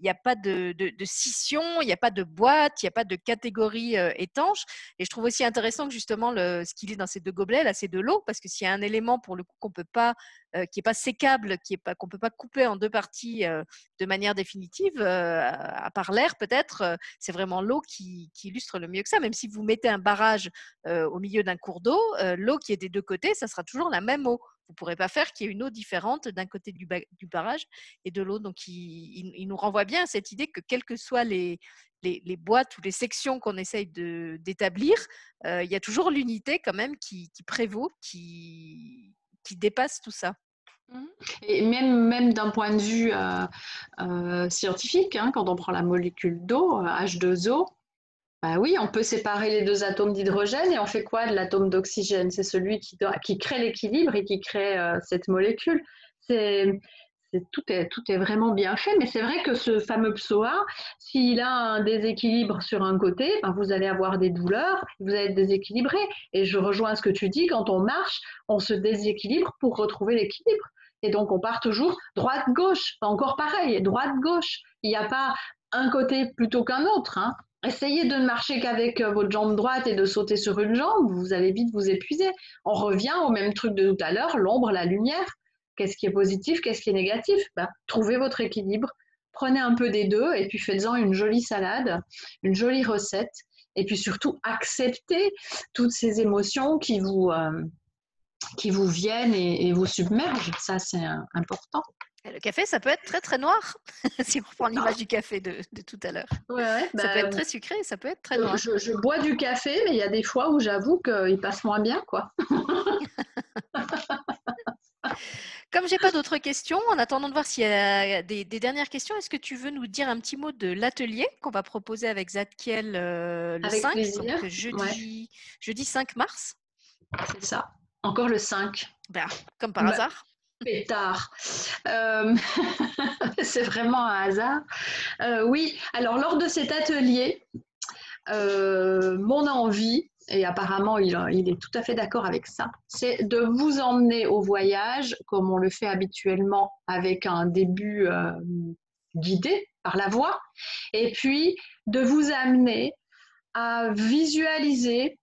il a pas de, de, scission, il n'y a pas de boîte, il n'y a pas de catégorie euh, étanche. Et je trouve aussi intéressant que justement le, ce qu'il est dans ces deux gobelets, là, c'est de l'eau, parce que s'il y a un élément pour le coup qu'on peut pas euh, qui n'est pas sécable, qui est pas qu'on peut pas couper en deux parties euh, de manière définitive, euh, à part l'air peut-être, c'est vraiment l'eau qui, illustre le mieux que ça. Même si vous mettez un barrage au milieu d'un cours d'eau, l'eau qui est des deux côtés, ça sera toujours la même eau. Vous ne pourrez pas faire qu'il y ait une eau différente d'un côté du, barrage et de l'autre. Donc, il, nous renvoie bien à cette idée que quelles que soient les, les, boîtes ou les sections qu'on essaye d'établir, il y a toujours l'unité quand même qui, qui prévaut, qui, dépasse tout ça. Mmh. Et même, même d'un point de vue euh, euh, scientifique, hein, quand on prend la molécule d'eau, H2O, bah oui, on peut séparer les deux atomes d'hydrogène et on fait quoi de l'atome d'oxygène? C'est celui qui, qui crée l'équilibre et qui crée euh, cette molécule. C'est tout, est, vraiment bien fait, mais c'est vrai que ce fameux psoas, s'il a un déséquilibre sur un côté, ben vous allez avoir des douleurs, vous allez être déséquilibré. Et je rejoins ce que tu dis, quand on marche, on se déséquilibre pour retrouver l'équilibre. Et donc on part toujours droite-gauche, encore pareil, droite-gauche. Il n'y a pas un côté plutôt qu'un autre. Hein. Essayez de ne marcher qu'avec euh, votre jambe droite et de sauter sur une jambe, vous allez vite vous épuiser. On revient au même truc de tout à l'heure, l'ombre, la lumière. Qu'est-ce qui est positif, qu'est-ce qui est négatif? Ben, Trouvez votre équilibre, prenez un peu des deux et puis faites-en une jolie salade, une jolie recette. Et puis surtout, acceptez toutes ces émotions qui vous, euh, qui vous viennent et, vous submergent. Ça, c'est important. le café, ça peut être très très noir, si on reprend l'image du café de, tout à l'heure. ça bah, peut être très sucré, ça peut être très noir. Je, je bois du café, mais il y a des fois où j'avoue qu'il passe moins bien, quoi. Comme j'ai pas d'autres questions, en attendant de voir s'il y a des, dernières questions, est-ce que tu veux nous dire un petit mot de l'atelier qu'on va proposer avec Zadkiel euh, le 5, jeudi, jeudi 5 mars? C'est ça. Encore le 5. Ben, comme par bah, hasard. Pétard. Euh, c'est vraiment un hasard. Euh, oui, alors lors de cet atelier, mon envie, et apparemment il, est tout à fait d'accord avec ça, c'est de vous emmener au voyage comme on le fait habituellement avec un début euh, guidé par la voix, et puis de vous amener à visualiser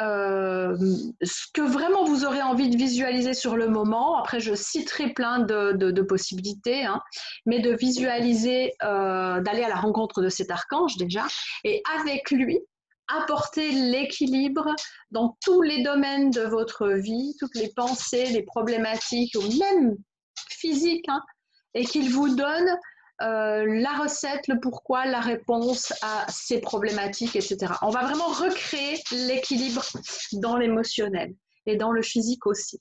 euh, ce que vraiment vous aurez envie de visualiser sur le moment. Après, je citerai plein de, possibilités, hein, mais de visualiser, euh, d'aller à la rencontre de cet archange déjà, et avec lui, apporter l'équilibre dans tous les domaines de votre vie, toutes les pensées, les problématiques, ou même physiques, hein, et qu'il vous donne euh, la recette, le pourquoi, la réponse à ces problématiques, etc. On va vraiment recréer l'équilibre dans l'émotionnel et dans le physique aussi.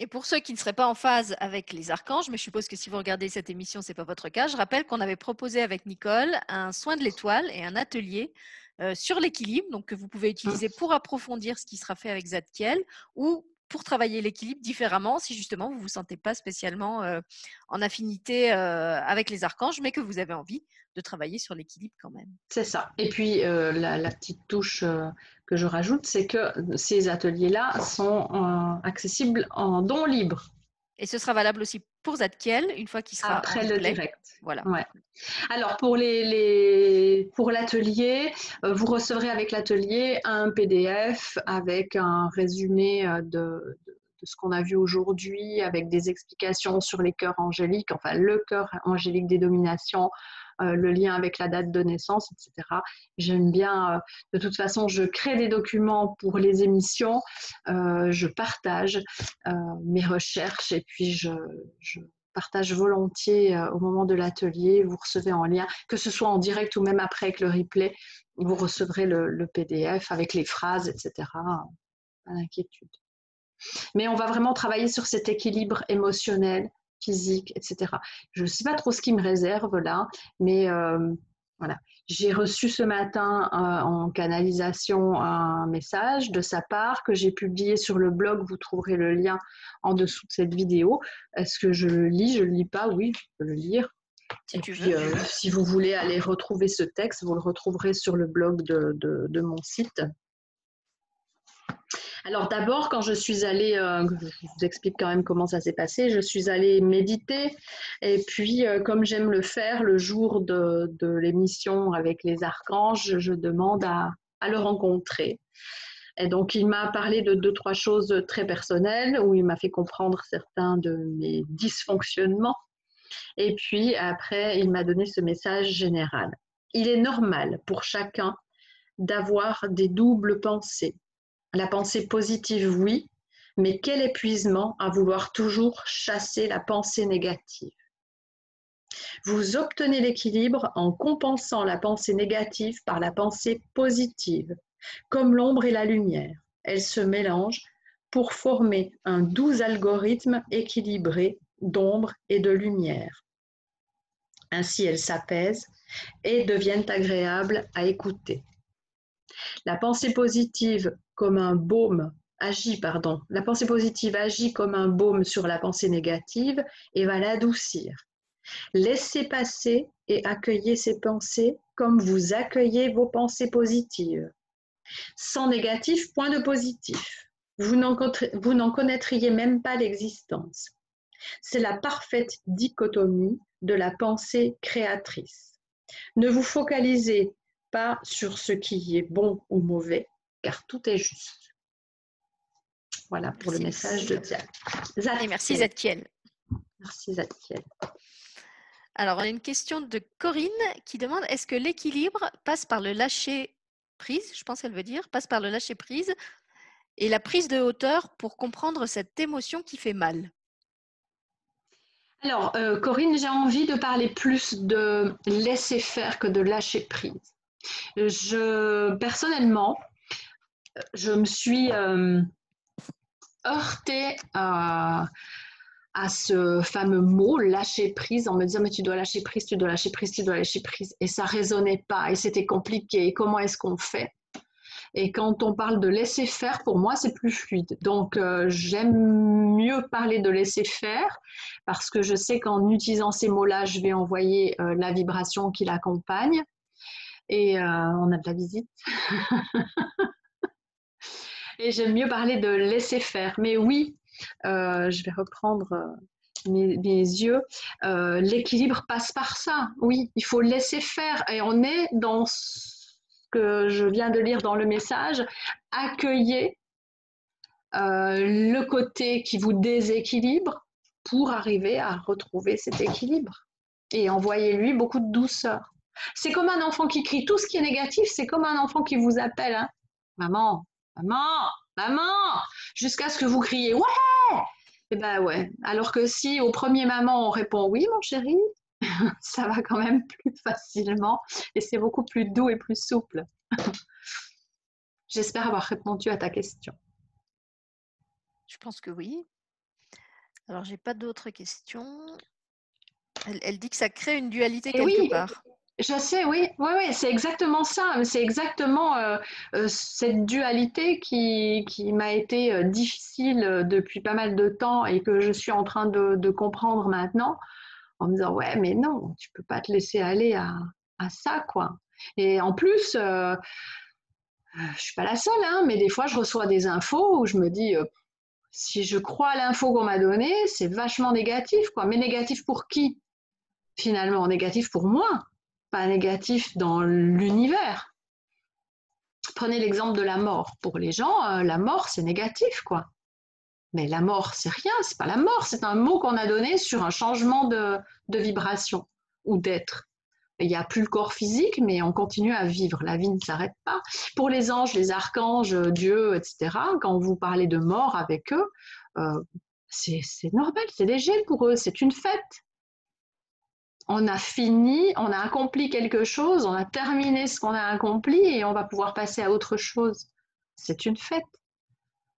Et pour ceux qui ne seraient pas en phase avec les archanges, mais je suppose que si vous regardez cette émission, ce n'est pas votre cas, je rappelle qu'on avait proposé avec Nicole un soin de l'étoile et un atelier euh, sur l'équilibre, donc que vous pouvez mmh. utiliser pour approfondir ce qui sera fait avec Zadkiel ou pour travailler l'équilibre différemment si justement vous ne vous sentez pas spécialement euh, en affinité euh, avec les archanges, mais que vous avez envie de travailler sur l'équilibre quand même. C'est ça. Et puis la, petite touche que je rajoute, c'est que ces ateliers-là sont accessibles en don libre. Et ce sera valable aussi pour Zadkiel une fois qu'il sera après le direct. Voilà. Ouais. Alors pour les, les pour l'atelier, euh, vous recevrez avec l'atelier un PDF avec un résumé euh, de, de, ce qu'on a vu aujourd'hui, avec des explications sur les cœurs angéliques, enfin le cœur angélique des dominations, euh, le lien avec la date de naissance, etc. J'aime bien, euh, de toute façon, je crée des documents pour les émissions, euh, je partage mes recherches et puis je, partage volontiers au moment de l'atelier. Vous recevez en lien, que ce soit en direct ou même après avec le replay, vous recevrez le, PDF avec les phrases, etc. Pas d'inquiétude. Mais on va vraiment travailler sur cet équilibre émotionnel, physique, etc. Je ne sais pas trop ce qui me réserve là, mais euh, voilà. J'ai reçu ce matin euh, en canalisation un message de sa part que j'ai publié sur le blog. Vous trouverez le lien en dessous de cette vidéo. Est-ce que je le lis? Je ne le lis pas? Oui, je peux le lire. Si, tu veux. Euh, si vous voulez aller retrouver ce texte, vous le retrouverez sur le blog de mon site. Alors d'abord, quand je suis allée, euh, je vous explique quand même comment ça s'est passé, je suis allée méditer et puis euh, comme j'aime le faire le jour de, l'émission avec les archanges, je demande à, le rencontrer. Et donc il m'a parlé de deux, trois choses très personnelles où il m'a fait comprendre certains de mes dysfonctionnements. Et puis après, il m'a donné ce message général. Il est normal pour chacun d'avoir des doubles pensées la pensée positive, oui, mais quel épuisement à vouloir toujours chasser la pensée négative. Vous obtenez l'équilibre en compensant la pensée négative par la pensée positive, comme l'ombre et la lumière. Elles se mélangent pour former un doux algorithme équilibré d'ombre et de lumière. Ainsi, elles s'apaisent et deviennent agréables à écouter. La pensée positive comme un baume agit, pardon, la pensée positive agit comme un baume sur la pensée négative et va l'adoucir. Laissez passer et accueillez ces pensées comme vous accueillez vos pensées positives. Sans négatif, point de positif. Vous n'en connaîtriez même pas l'existence. C'est la parfaite dichotomie de la pensée créatrice. Ne vous focalisez pas sur ce qui est bon ou mauvais, car tout est juste. Voilà pour le message de Diane. merci Zadkiel. Merci Zadkiel. Alors, on a une question de Corinne qui demande est-ce que l'équilibre passe par le lâcher prise Je pense qu'elle veut dire passe par le lâcher prise et la prise de hauteur pour comprendre cette émotion qui fait mal? Alors, euh, Corinne, j'ai envie de parler plus de laisser faire que de lâcher prise. Je, personnellement, je me suis euh, heurtée à, ce fameux mot lâcher prise en me disant mais tu dois lâcher prise, tu dois lâcher prise, tu dois lâcher prise et ça résonnait pas et c'était compliqué. comment est-ce qu'on fait? Et quand on parle de laisser faire, pour moi c'est plus fluide. Donc euh, j'aime mieux parler de laisser faire parce que je sais qu'en utilisant ces mots-là, je vais envoyer euh, la vibration qui l'accompagne. Et on a de la visite. Et j'aime mieux parler de laisser faire. Mais oui, euh, je vais reprendre euh, mes, yeux. Euh, l'équilibre passe par ça. Oui, il faut laisser faire. Et on est dans ce que je viens de lire dans le message. Accueillez le côté qui vous déséquilibre pour arriver à retrouver cet équilibre. Et envoyez-lui beaucoup de douceur. C'est comme un enfant qui crie. Tout ce qui est négatif, c'est comme un enfant qui vous appelle. Hein. Maman, Maman, maman, jusqu'à ce que vous criez ouais. Et eh ben ouais. Alors que si au premier maman on répond oui mon chéri, ça va quand même plus facilement et c'est beaucoup plus doux et plus souple. J'espère avoir répondu à ta question. Je pense que oui. Alors j'ai pas d'autres questions. Elle, dit que ça crée une dualité quelque oui, part. Je sais, oui, oui, oui c'est exactement ça. C'est exactement euh, euh, cette dualité qui, qui m'a été euh, difficile depuis pas mal de temps et que je suis en train de, de, comprendre maintenant en me disant, ouais, mais non, tu peux pas te laisser aller à, à ça, quoi. Et en plus, je suis pas la seule, hein, mais des fois, je reçois des infos où je me dis, si je crois à l'info qu'on m'a donnée, c'est vachement négatif, quoi. Mais négatif pour qui? Finalement, négatif pour moi pas négatif dans l'univers. Prenez l'exemple de la mort. Pour les gens, euh, la mort, c'est négatif, quoi. Mais la mort, c'est rien, c'est pas la mort, c'est un mot qu'on a donné sur un changement de, vibration ou d'être. Il n'y a plus le corps physique, mais on continue à vivre. La vie ne s'arrête pas. Pour les anges, les archanges, Dieu, etc., quand vous parlez de mort avec eux, euh, c'est normal, c'est léger pour eux, c'est une fête. On a fini, on a accompli quelque chose, on a terminé ce qu'on a accompli et on va pouvoir passer à autre chose. C'est une fête.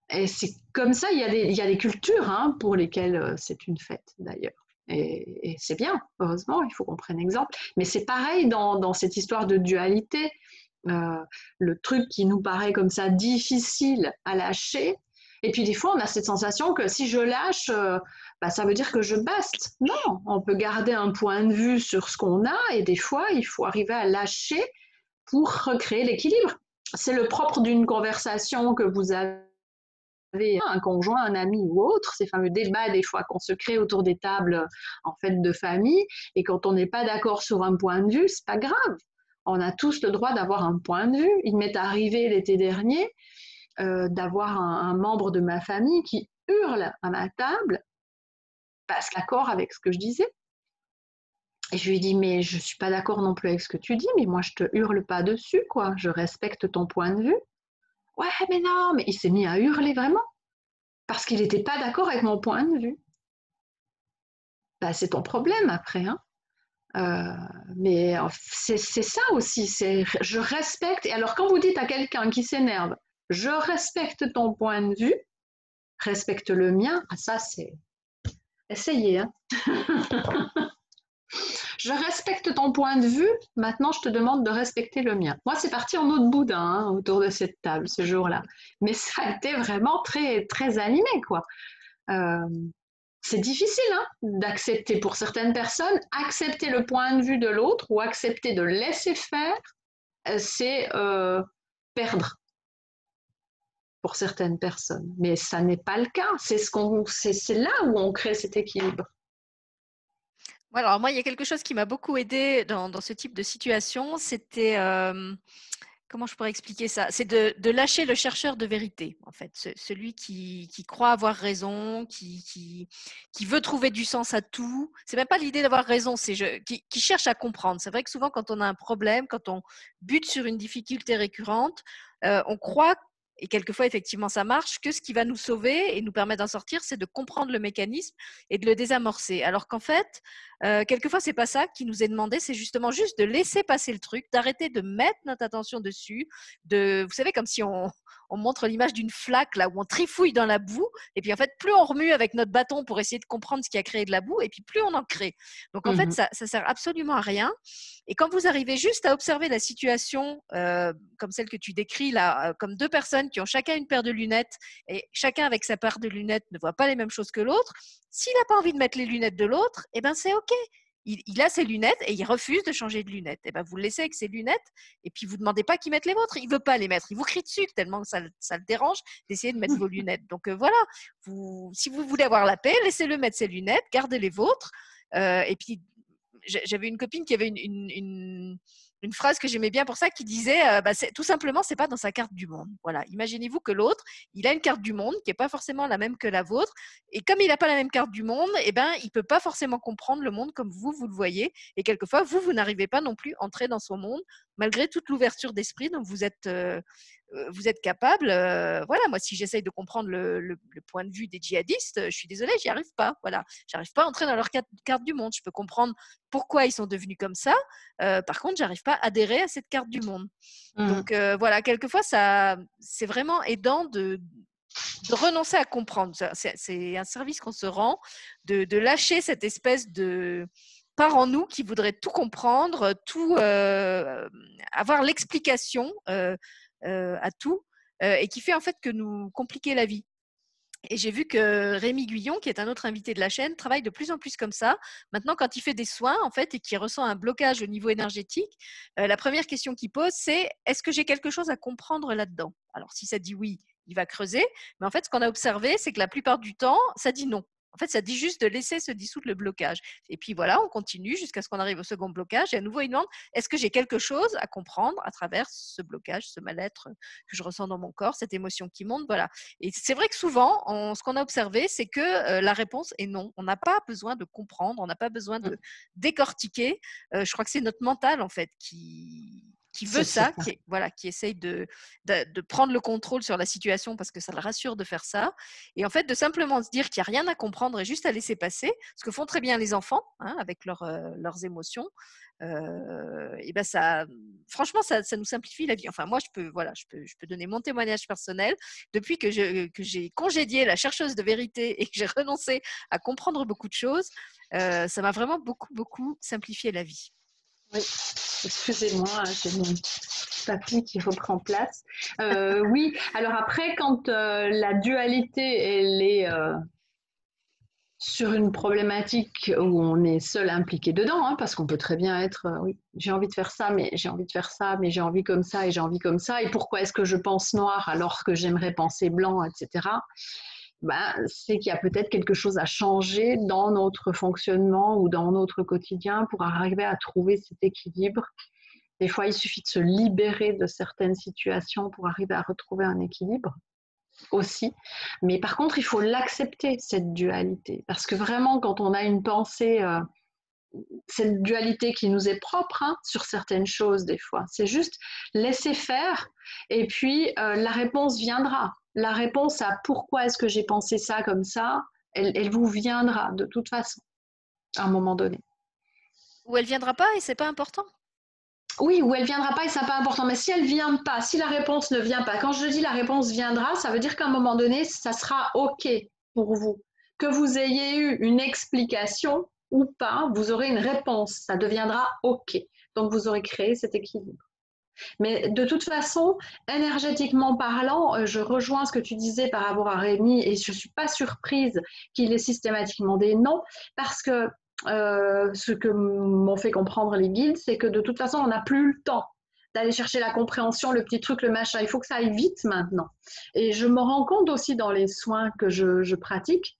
Et c'est comme ça, il y a des, cultures hein, pour lesquelles euh, c'est une fête d'ailleurs. Et, c'est bien, heureusement, il faut qu'on prenne exemple. Mais c'est pareil dans, dans, cette histoire de dualité. Euh, le truc qui nous paraît comme ça difficile à lâcher, et puis des fois, on a cette sensation que si je lâche, euh, bah, ça veut dire que je baste. Non, on peut garder un point de vue sur ce qu'on a et des fois, il faut arriver à lâcher pour recréer l'équilibre. C'est le propre d'une conversation que vous avez un conjoint, un ami ou autre, ces fameux débats des fois qu'on se crée autour des tables en fait de famille et quand on n'est pas d'accord sur un point de vue, c'est pas grave. On a tous le droit d'avoir un point de vue. Il m'est arrivé l'été dernier euh, d'avoir un, membre de ma famille qui hurle à ma table, passe d'accord avec ce que je disais. Et je lui dis, mais je ne suis pas d'accord non plus avec ce que tu dis, mais moi je te hurle pas dessus, quoi. Je respecte ton point de vue. Ouais, mais non, mais il s'est mis à hurler vraiment. Parce qu'il n'était pas d'accord avec mon point de vue. Bah, c'est ton problème après. Hein. Euh, mais c'est ça aussi, c'est je respecte. Et alors quand vous dites à quelqu'un qui s'énerve, je respecte ton point de vue, respecte le mien. Ah, ça, c'est. Essayez. Hein. je respecte ton point de vue, maintenant je te demande de respecter le mien. Moi, c'est parti en autre boudin hein, autour de cette table ce jour-là. Mais ça a été vraiment très, très animé, quoi. Euh, c'est difficile hein, d'accepter pour certaines personnes, accepter le point de vue de l'autre ou accepter de laisser faire, euh, c'est euh, perdre pour certaines personnes. Mais ça n'est pas le cas. C'est ce qu'on, c'est, là où on crée cet équilibre. alors moi, il y a quelque chose qui m'a beaucoup aidé dans, ce type de situation. C'était euh, comment je pourrais expliquer ça? C'est de, lâcher le chercheur de vérité, en fait, celui qui, croit avoir raison, qui, veut trouver du sens à tout. C'est même pas l'idée d'avoir raison, c'est qui, qui, cherche à comprendre. C'est vrai que souvent, quand on a un problème, quand on bute sur une difficulté récurrente, euh, on croit et quelquefois, effectivement, ça marche, que ce qui va nous sauver et nous permettre d'en sortir, c'est de comprendre le mécanisme et de le désamorcer. Alors qu'en fait, euh, quelquefois, c'est pas ça qui nous est demandé, c'est justement juste de laisser passer le truc, d'arrêter de mettre notre attention dessus, de, vous savez, comme si on, on montre l'image d'une flaque là où on trifouille dans la boue, et puis en fait, plus on remue avec notre bâton pour essayer de comprendre ce qui a créé de la boue, et puis plus on en crée. Donc en fait, mmh ça, ça sert absolument à rien. Et quand vous arrivez juste à observer la situation euh, comme celle que tu décris là, euh, comme deux personnes qui ont chacun une paire de lunettes et chacun avec sa paire de lunettes ne voit pas les mêmes choses que l'autre, s'il n'a pas envie de mettre les lunettes de l'autre, eh ben c'est ok il, a ses lunettes et il refuse de changer de lunettes. Et eh ben vous le laissez avec ses lunettes et puis vous ne demandez pas qu'il mette les vôtres. Il veut pas les mettre. Il vous crie dessus tellement que ça, le dérange d'essayer de mettre vos lunettes. Donc euh, voilà, vous, si vous voulez avoir la paix, laissez-le mettre ses lunettes, gardez les vôtres. Euh, et puis j'avais une copine qui avait une une phrase que j'aimais bien pour ça qui disait euh, bah, tout simplement c'est pas dans sa carte du monde. Voilà, imaginez-vous que l'autre, il a une carte du monde qui est pas forcément la même que la vôtre et comme il n'a pas la même carte du monde, eh ben il peut pas forcément comprendre le monde comme vous vous le voyez et quelquefois vous vous n'arrivez pas non plus à entrer dans son monde malgré toute l'ouverture d'esprit dont vous êtes euh, euh, vous êtes capable, euh, voilà, moi, si j'essaye de comprendre le, point de vue des djihadistes, je suis désolée, j'y arrive pas. Voilà, j'arrive pas à entrer dans leur carte, du monde. Je peux comprendre pourquoi ils sont devenus comme ça. Euh, par contre, j'arrive pas à adhérer à cette carte du monde. Mmh. Donc voilà, quelquefois, ça, c'est vraiment aidant de, renoncer à comprendre. C'est un service qu'on se rend, de, lâcher cette espèce de en nous qui voudrait tout comprendre, tout avoir l'explication euh, à tout euh, et qui fait en fait que nous compliquer la vie. Et j'ai vu que Rémi Guyon, qui est un autre invité de la chaîne, travaille de plus en plus comme ça. Maintenant, quand il fait des soins, en fait, et qu'il ressent un blocage au niveau énergétique, euh, la première question qu'il pose, c'est est-ce que j'ai quelque chose à comprendre là-dedans? Alors, si ça dit oui, il va creuser. Mais en fait, ce qu'on a observé, c'est que la plupart du temps, ça dit non. En fait, ça dit juste de laisser se dissoudre le blocage. Et puis voilà, on continue jusqu'à ce qu'on arrive au second blocage. Et à nouveau, il demande est-ce que j'ai quelque chose à comprendre à travers ce blocage, ce mal-être que je ressens dans mon corps, cette émotion qui monte? Voilà. Et c'est vrai que souvent, ce qu'on a observé, c'est que euh, la réponse est non. On n'a pas besoin de comprendre, on n'a pas besoin de mmh. décortiquer. Euh, je crois que c'est notre mental, en fait, qui, qui veut ça, qui, voilà, qui essaye de, de, prendre le contrôle sur la situation parce que ça le rassure de faire ça. Et en fait, de simplement se dire qu'il n'y a rien à comprendre et juste à laisser passer, ce que font très bien les enfants hein, avec euh, leurs émotions. Euh, et ben ça, franchement, ça, ça, nous simplifie la vie. Enfin, moi, je peux, voilà, je peux, je peux donner mon témoignage personnel. Depuis que, je, que j'ai congédié la chercheuse de vérité et que j'ai renoncé à comprendre beaucoup de choses, euh, ça m'a vraiment beaucoup, beaucoup simplifié la vie. Oui, excusez-moi, j'ai mon papy qui reprend place. Euh, oui, alors après, quand euh, la dualité, elle est euh, sur une problématique où on est seul impliqué dedans, hein, parce qu'on peut très bien être, oui, j'ai envie de faire ça, mais j'ai envie de faire ça, mais j'ai envie comme ça et j'ai envie comme ça, et pourquoi est-ce que je pense noir alors que j'aimerais penser blanc, etc. Ben, c'est qu'il y a peut-être quelque chose à changer dans notre fonctionnement ou dans notre quotidien pour arriver à trouver cet équilibre. Des fois, il suffit de se libérer de certaines situations pour arriver à retrouver un équilibre aussi. Mais par contre, il faut l'accepter, cette dualité. Parce que vraiment, quand on a une pensée, euh, cette dualité qui nous est propre hein, sur certaines choses, des fois, c'est juste laisser faire et puis euh, la réponse viendra la réponse à pourquoi est-ce que j'ai pensé ça comme ça, elle, vous viendra de toute façon, à un moment donné. Ou elle viendra pas et c'est pas important. Oui, ou elle viendra pas et c'est pas important. Mais si elle vient pas, si la réponse ne vient pas, quand je dis la réponse viendra, ça veut dire qu'à un moment donné, ça sera OK pour vous. Que vous ayez eu une explication ou pas, vous aurez une réponse. Ça deviendra OK. Donc vous aurez créé cet équilibre. Mais de toute façon, énergétiquement parlant, euh, je rejoins ce que tu disais par rapport à Rémi et je ne suis pas surprise qu'il ait systématiquement des noms parce que euh, ce que m'ont fait comprendre les guides, c'est que de toute façon, on n'a plus le temps d'aller chercher la compréhension, le petit truc, le machin. Il faut que ça aille vite maintenant. Et je me rends compte aussi dans les soins que je pratique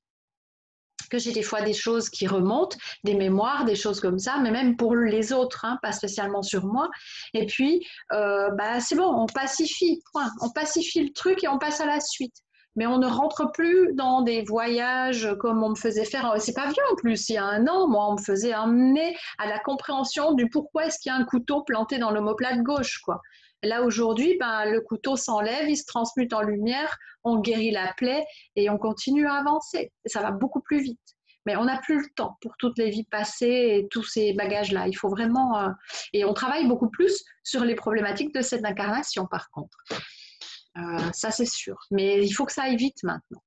que j'ai des fois des choses qui remontent, des mémoires, des choses comme ça, mais même pour les autres, hein, pas spécialement sur moi. Et puis, euh, bah, c'est bon, on pacifie, point. On pacifie le truc et on passe à la suite. Mais on ne rentre plus dans des voyages comme on me faisait faire. C'est pas vieux en plus. Il y a un an, moi, on me faisait amener à la compréhension du pourquoi est-ce qu'il y a un couteau planté dans l'omoplate gauche, quoi. Là, aujourd'hui, ben, le couteau s'enlève, il se transmute en lumière, on guérit la plaie et on continue à avancer. ça va beaucoup plus vite. Mais on n'a plus le temps pour toutes les vies passées et tous ces bagages-là. Il faut vraiment. Euh, et on travaille beaucoup plus sur les problématiques de cette incarnation, par contre. Euh, ça, c'est sûr. Mais il faut que ça aille vite maintenant.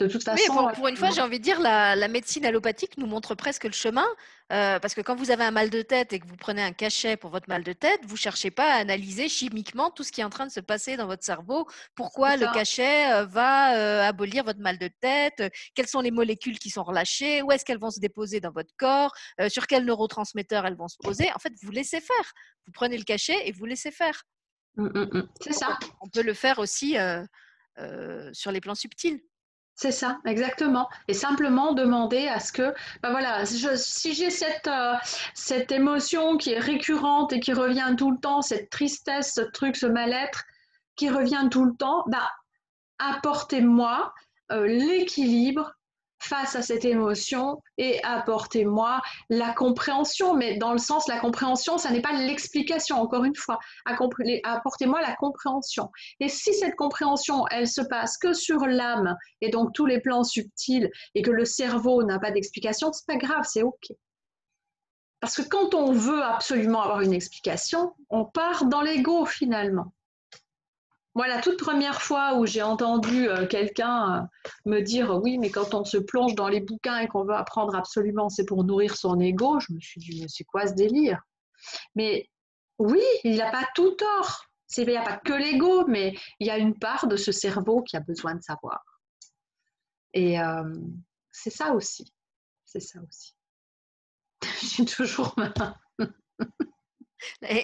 De toute façon. pour, une fois, j'ai envie de dire, la, la, médecine allopathique nous montre presque le chemin. Euh, parce que quand vous avez un mal de tête et que vous prenez un cachet pour votre mal de tête, vous ne cherchez pas à analyser chimiquement tout ce qui est en train de se passer dans votre cerveau. Pourquoi le cachet euh, va euh, abolir votre mal de tête? Quelles sont les molécules qui sont relâchées? Où est-ce qu'elles vont se déposer dans votre corps? Sur quels neurotransmetteurs elles vont se poser? En fait, vous laissez faire. Vous prenez le cachet et vous laissez faire. Mmh, mmh, mmh. C'est ça. On peut le faire aussi sur les plans subtils. C'est ça, exactement. Et simplement demander à ce que, ben voilà, si j'ai cette, euh, cette émotion qui est récurrente et qui revient tout le temps, cette tristesse, ce truc, ce mal-être qui revient tout le temps, ben, apportez-moi euh, l'équilibre face à cette émotion et apportez-moi la compréhension. Mais dans le sens, la compréhension, ça n'est pas l'explication, encore une fois. Apportez-moi la compréhension. Et si cette compréhension, elle se passe que sur l'âme et donc tous les plans subtils et que le cerveau n'a pas d'explication, c'est pas grave, c'est OK. Parce que quand on veut absolument avoir une explication, on part dans l'ego finalement. Moi, la toute première fois où j'ai entendu euh, quelqu'un euh, me dire oui, mais quand on se plonge dans les bouquins et qu'on veut apprendre absolument, c'est pour nourrir son ego, je me suis dit, mais c'est quoi ce délire? Mais oui, il n'a pas tout tort. Il n'y a pas que l'ego, mais il y a une part de ce cerveau qui a besoin de savoir. Et euh, c'est ça aussi. C'est ça aussi. j'ai toujours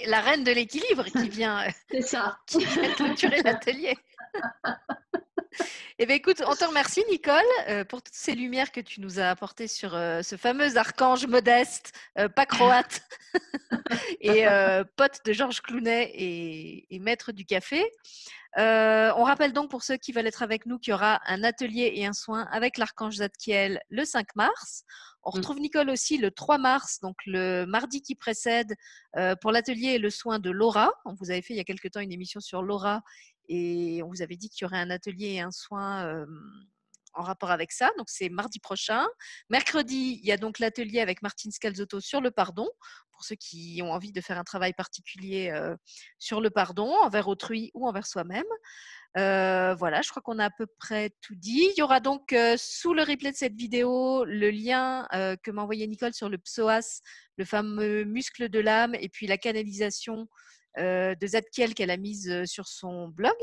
la reine de l'équilibre qui vient, C'est ça. qui vient clôturer l'atelier. Eh bien, écoute, on te remercie, Nicole, euh, pour toutes ces lumières que tu nous as apportées sur euh, ce fameux archange modeste, euh, pas croate, et pote de Georges Clounet et, et, maître du café. on rappelle donc pour ceux qui veulent être avec nous qu'il y aura un atelier et un soin avec l'archange Zadkiel le 5 mars. On mmh. retrouve Nicole aussi le 3 mars, donc le mardi qui précède, pour l'atelier et le soin de Laura. On vous avait fait il y a quelque temps une émission sur Laura et on vous avait dit qu'il y aurait un atelier et un soin en rapport avec ça. Donc, c'est mardi prochain. Mercredi, il y a donc l'atelier avec Martine Scalzotto sur le pardon, pour ceux qui ont envie de faire un travail particulier sur le pardon, envers autrui ou envers soi-même. voilà, je crois qu'on a à peu près tout dit. Il y aura donc sous le replay de cette vidéo le lien que m'a envoyé Nicole sur le psoas, le fameux muscle de l'âme, et puis la canalisation de Zadkiel qu'elle a mise euh, sur son blog.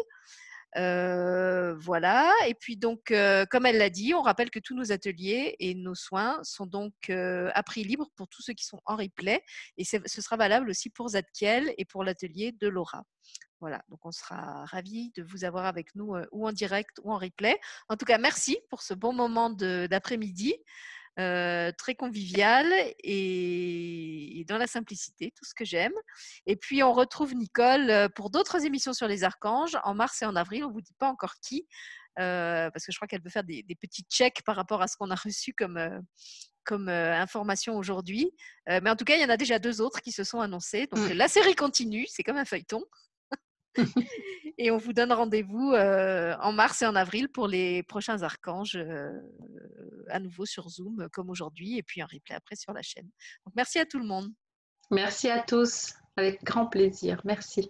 Euh, voilà. Et puis donc, comme elle l'a dit, on rappelle que tous nos ateliers et nos soins sont donc à prix libre pour tous ceux qui sont en replay. Et ce sera valable aussi pour Zadkiel et pour l'atelier de Laura. Voilà, donc on sera ravis de vous avoir avec nous ou en direct ou en replay. En tout cas, merci pour ce bon moment d'après-midi. Euh, très convivial et, dans la simplicité, tout ce que j'aime. Et puis on retrouve Nicole euh, pour d'autres émissions sur les archanges en mars et en avril. On vous dit pas encore qui, euh, parce que je crois qu'elle veut faire des, petits checks par rapport à ce qu'on a reçu comme comme information aujourd'hui. mais en tout cas, il y en a déjà deux autres qui se sont annoncés. Donc mmh. la série continue, c'est comme un feuilleton. et on vous donne rendez-vous euh, en mars et en avril pour les prochains archanges euh, à nouveau sur Zoom comme aujourd'hui et puis un replay après sur la chaîne. Merci à tout le monde. Merci à tous, avec grand plaisir. Merci.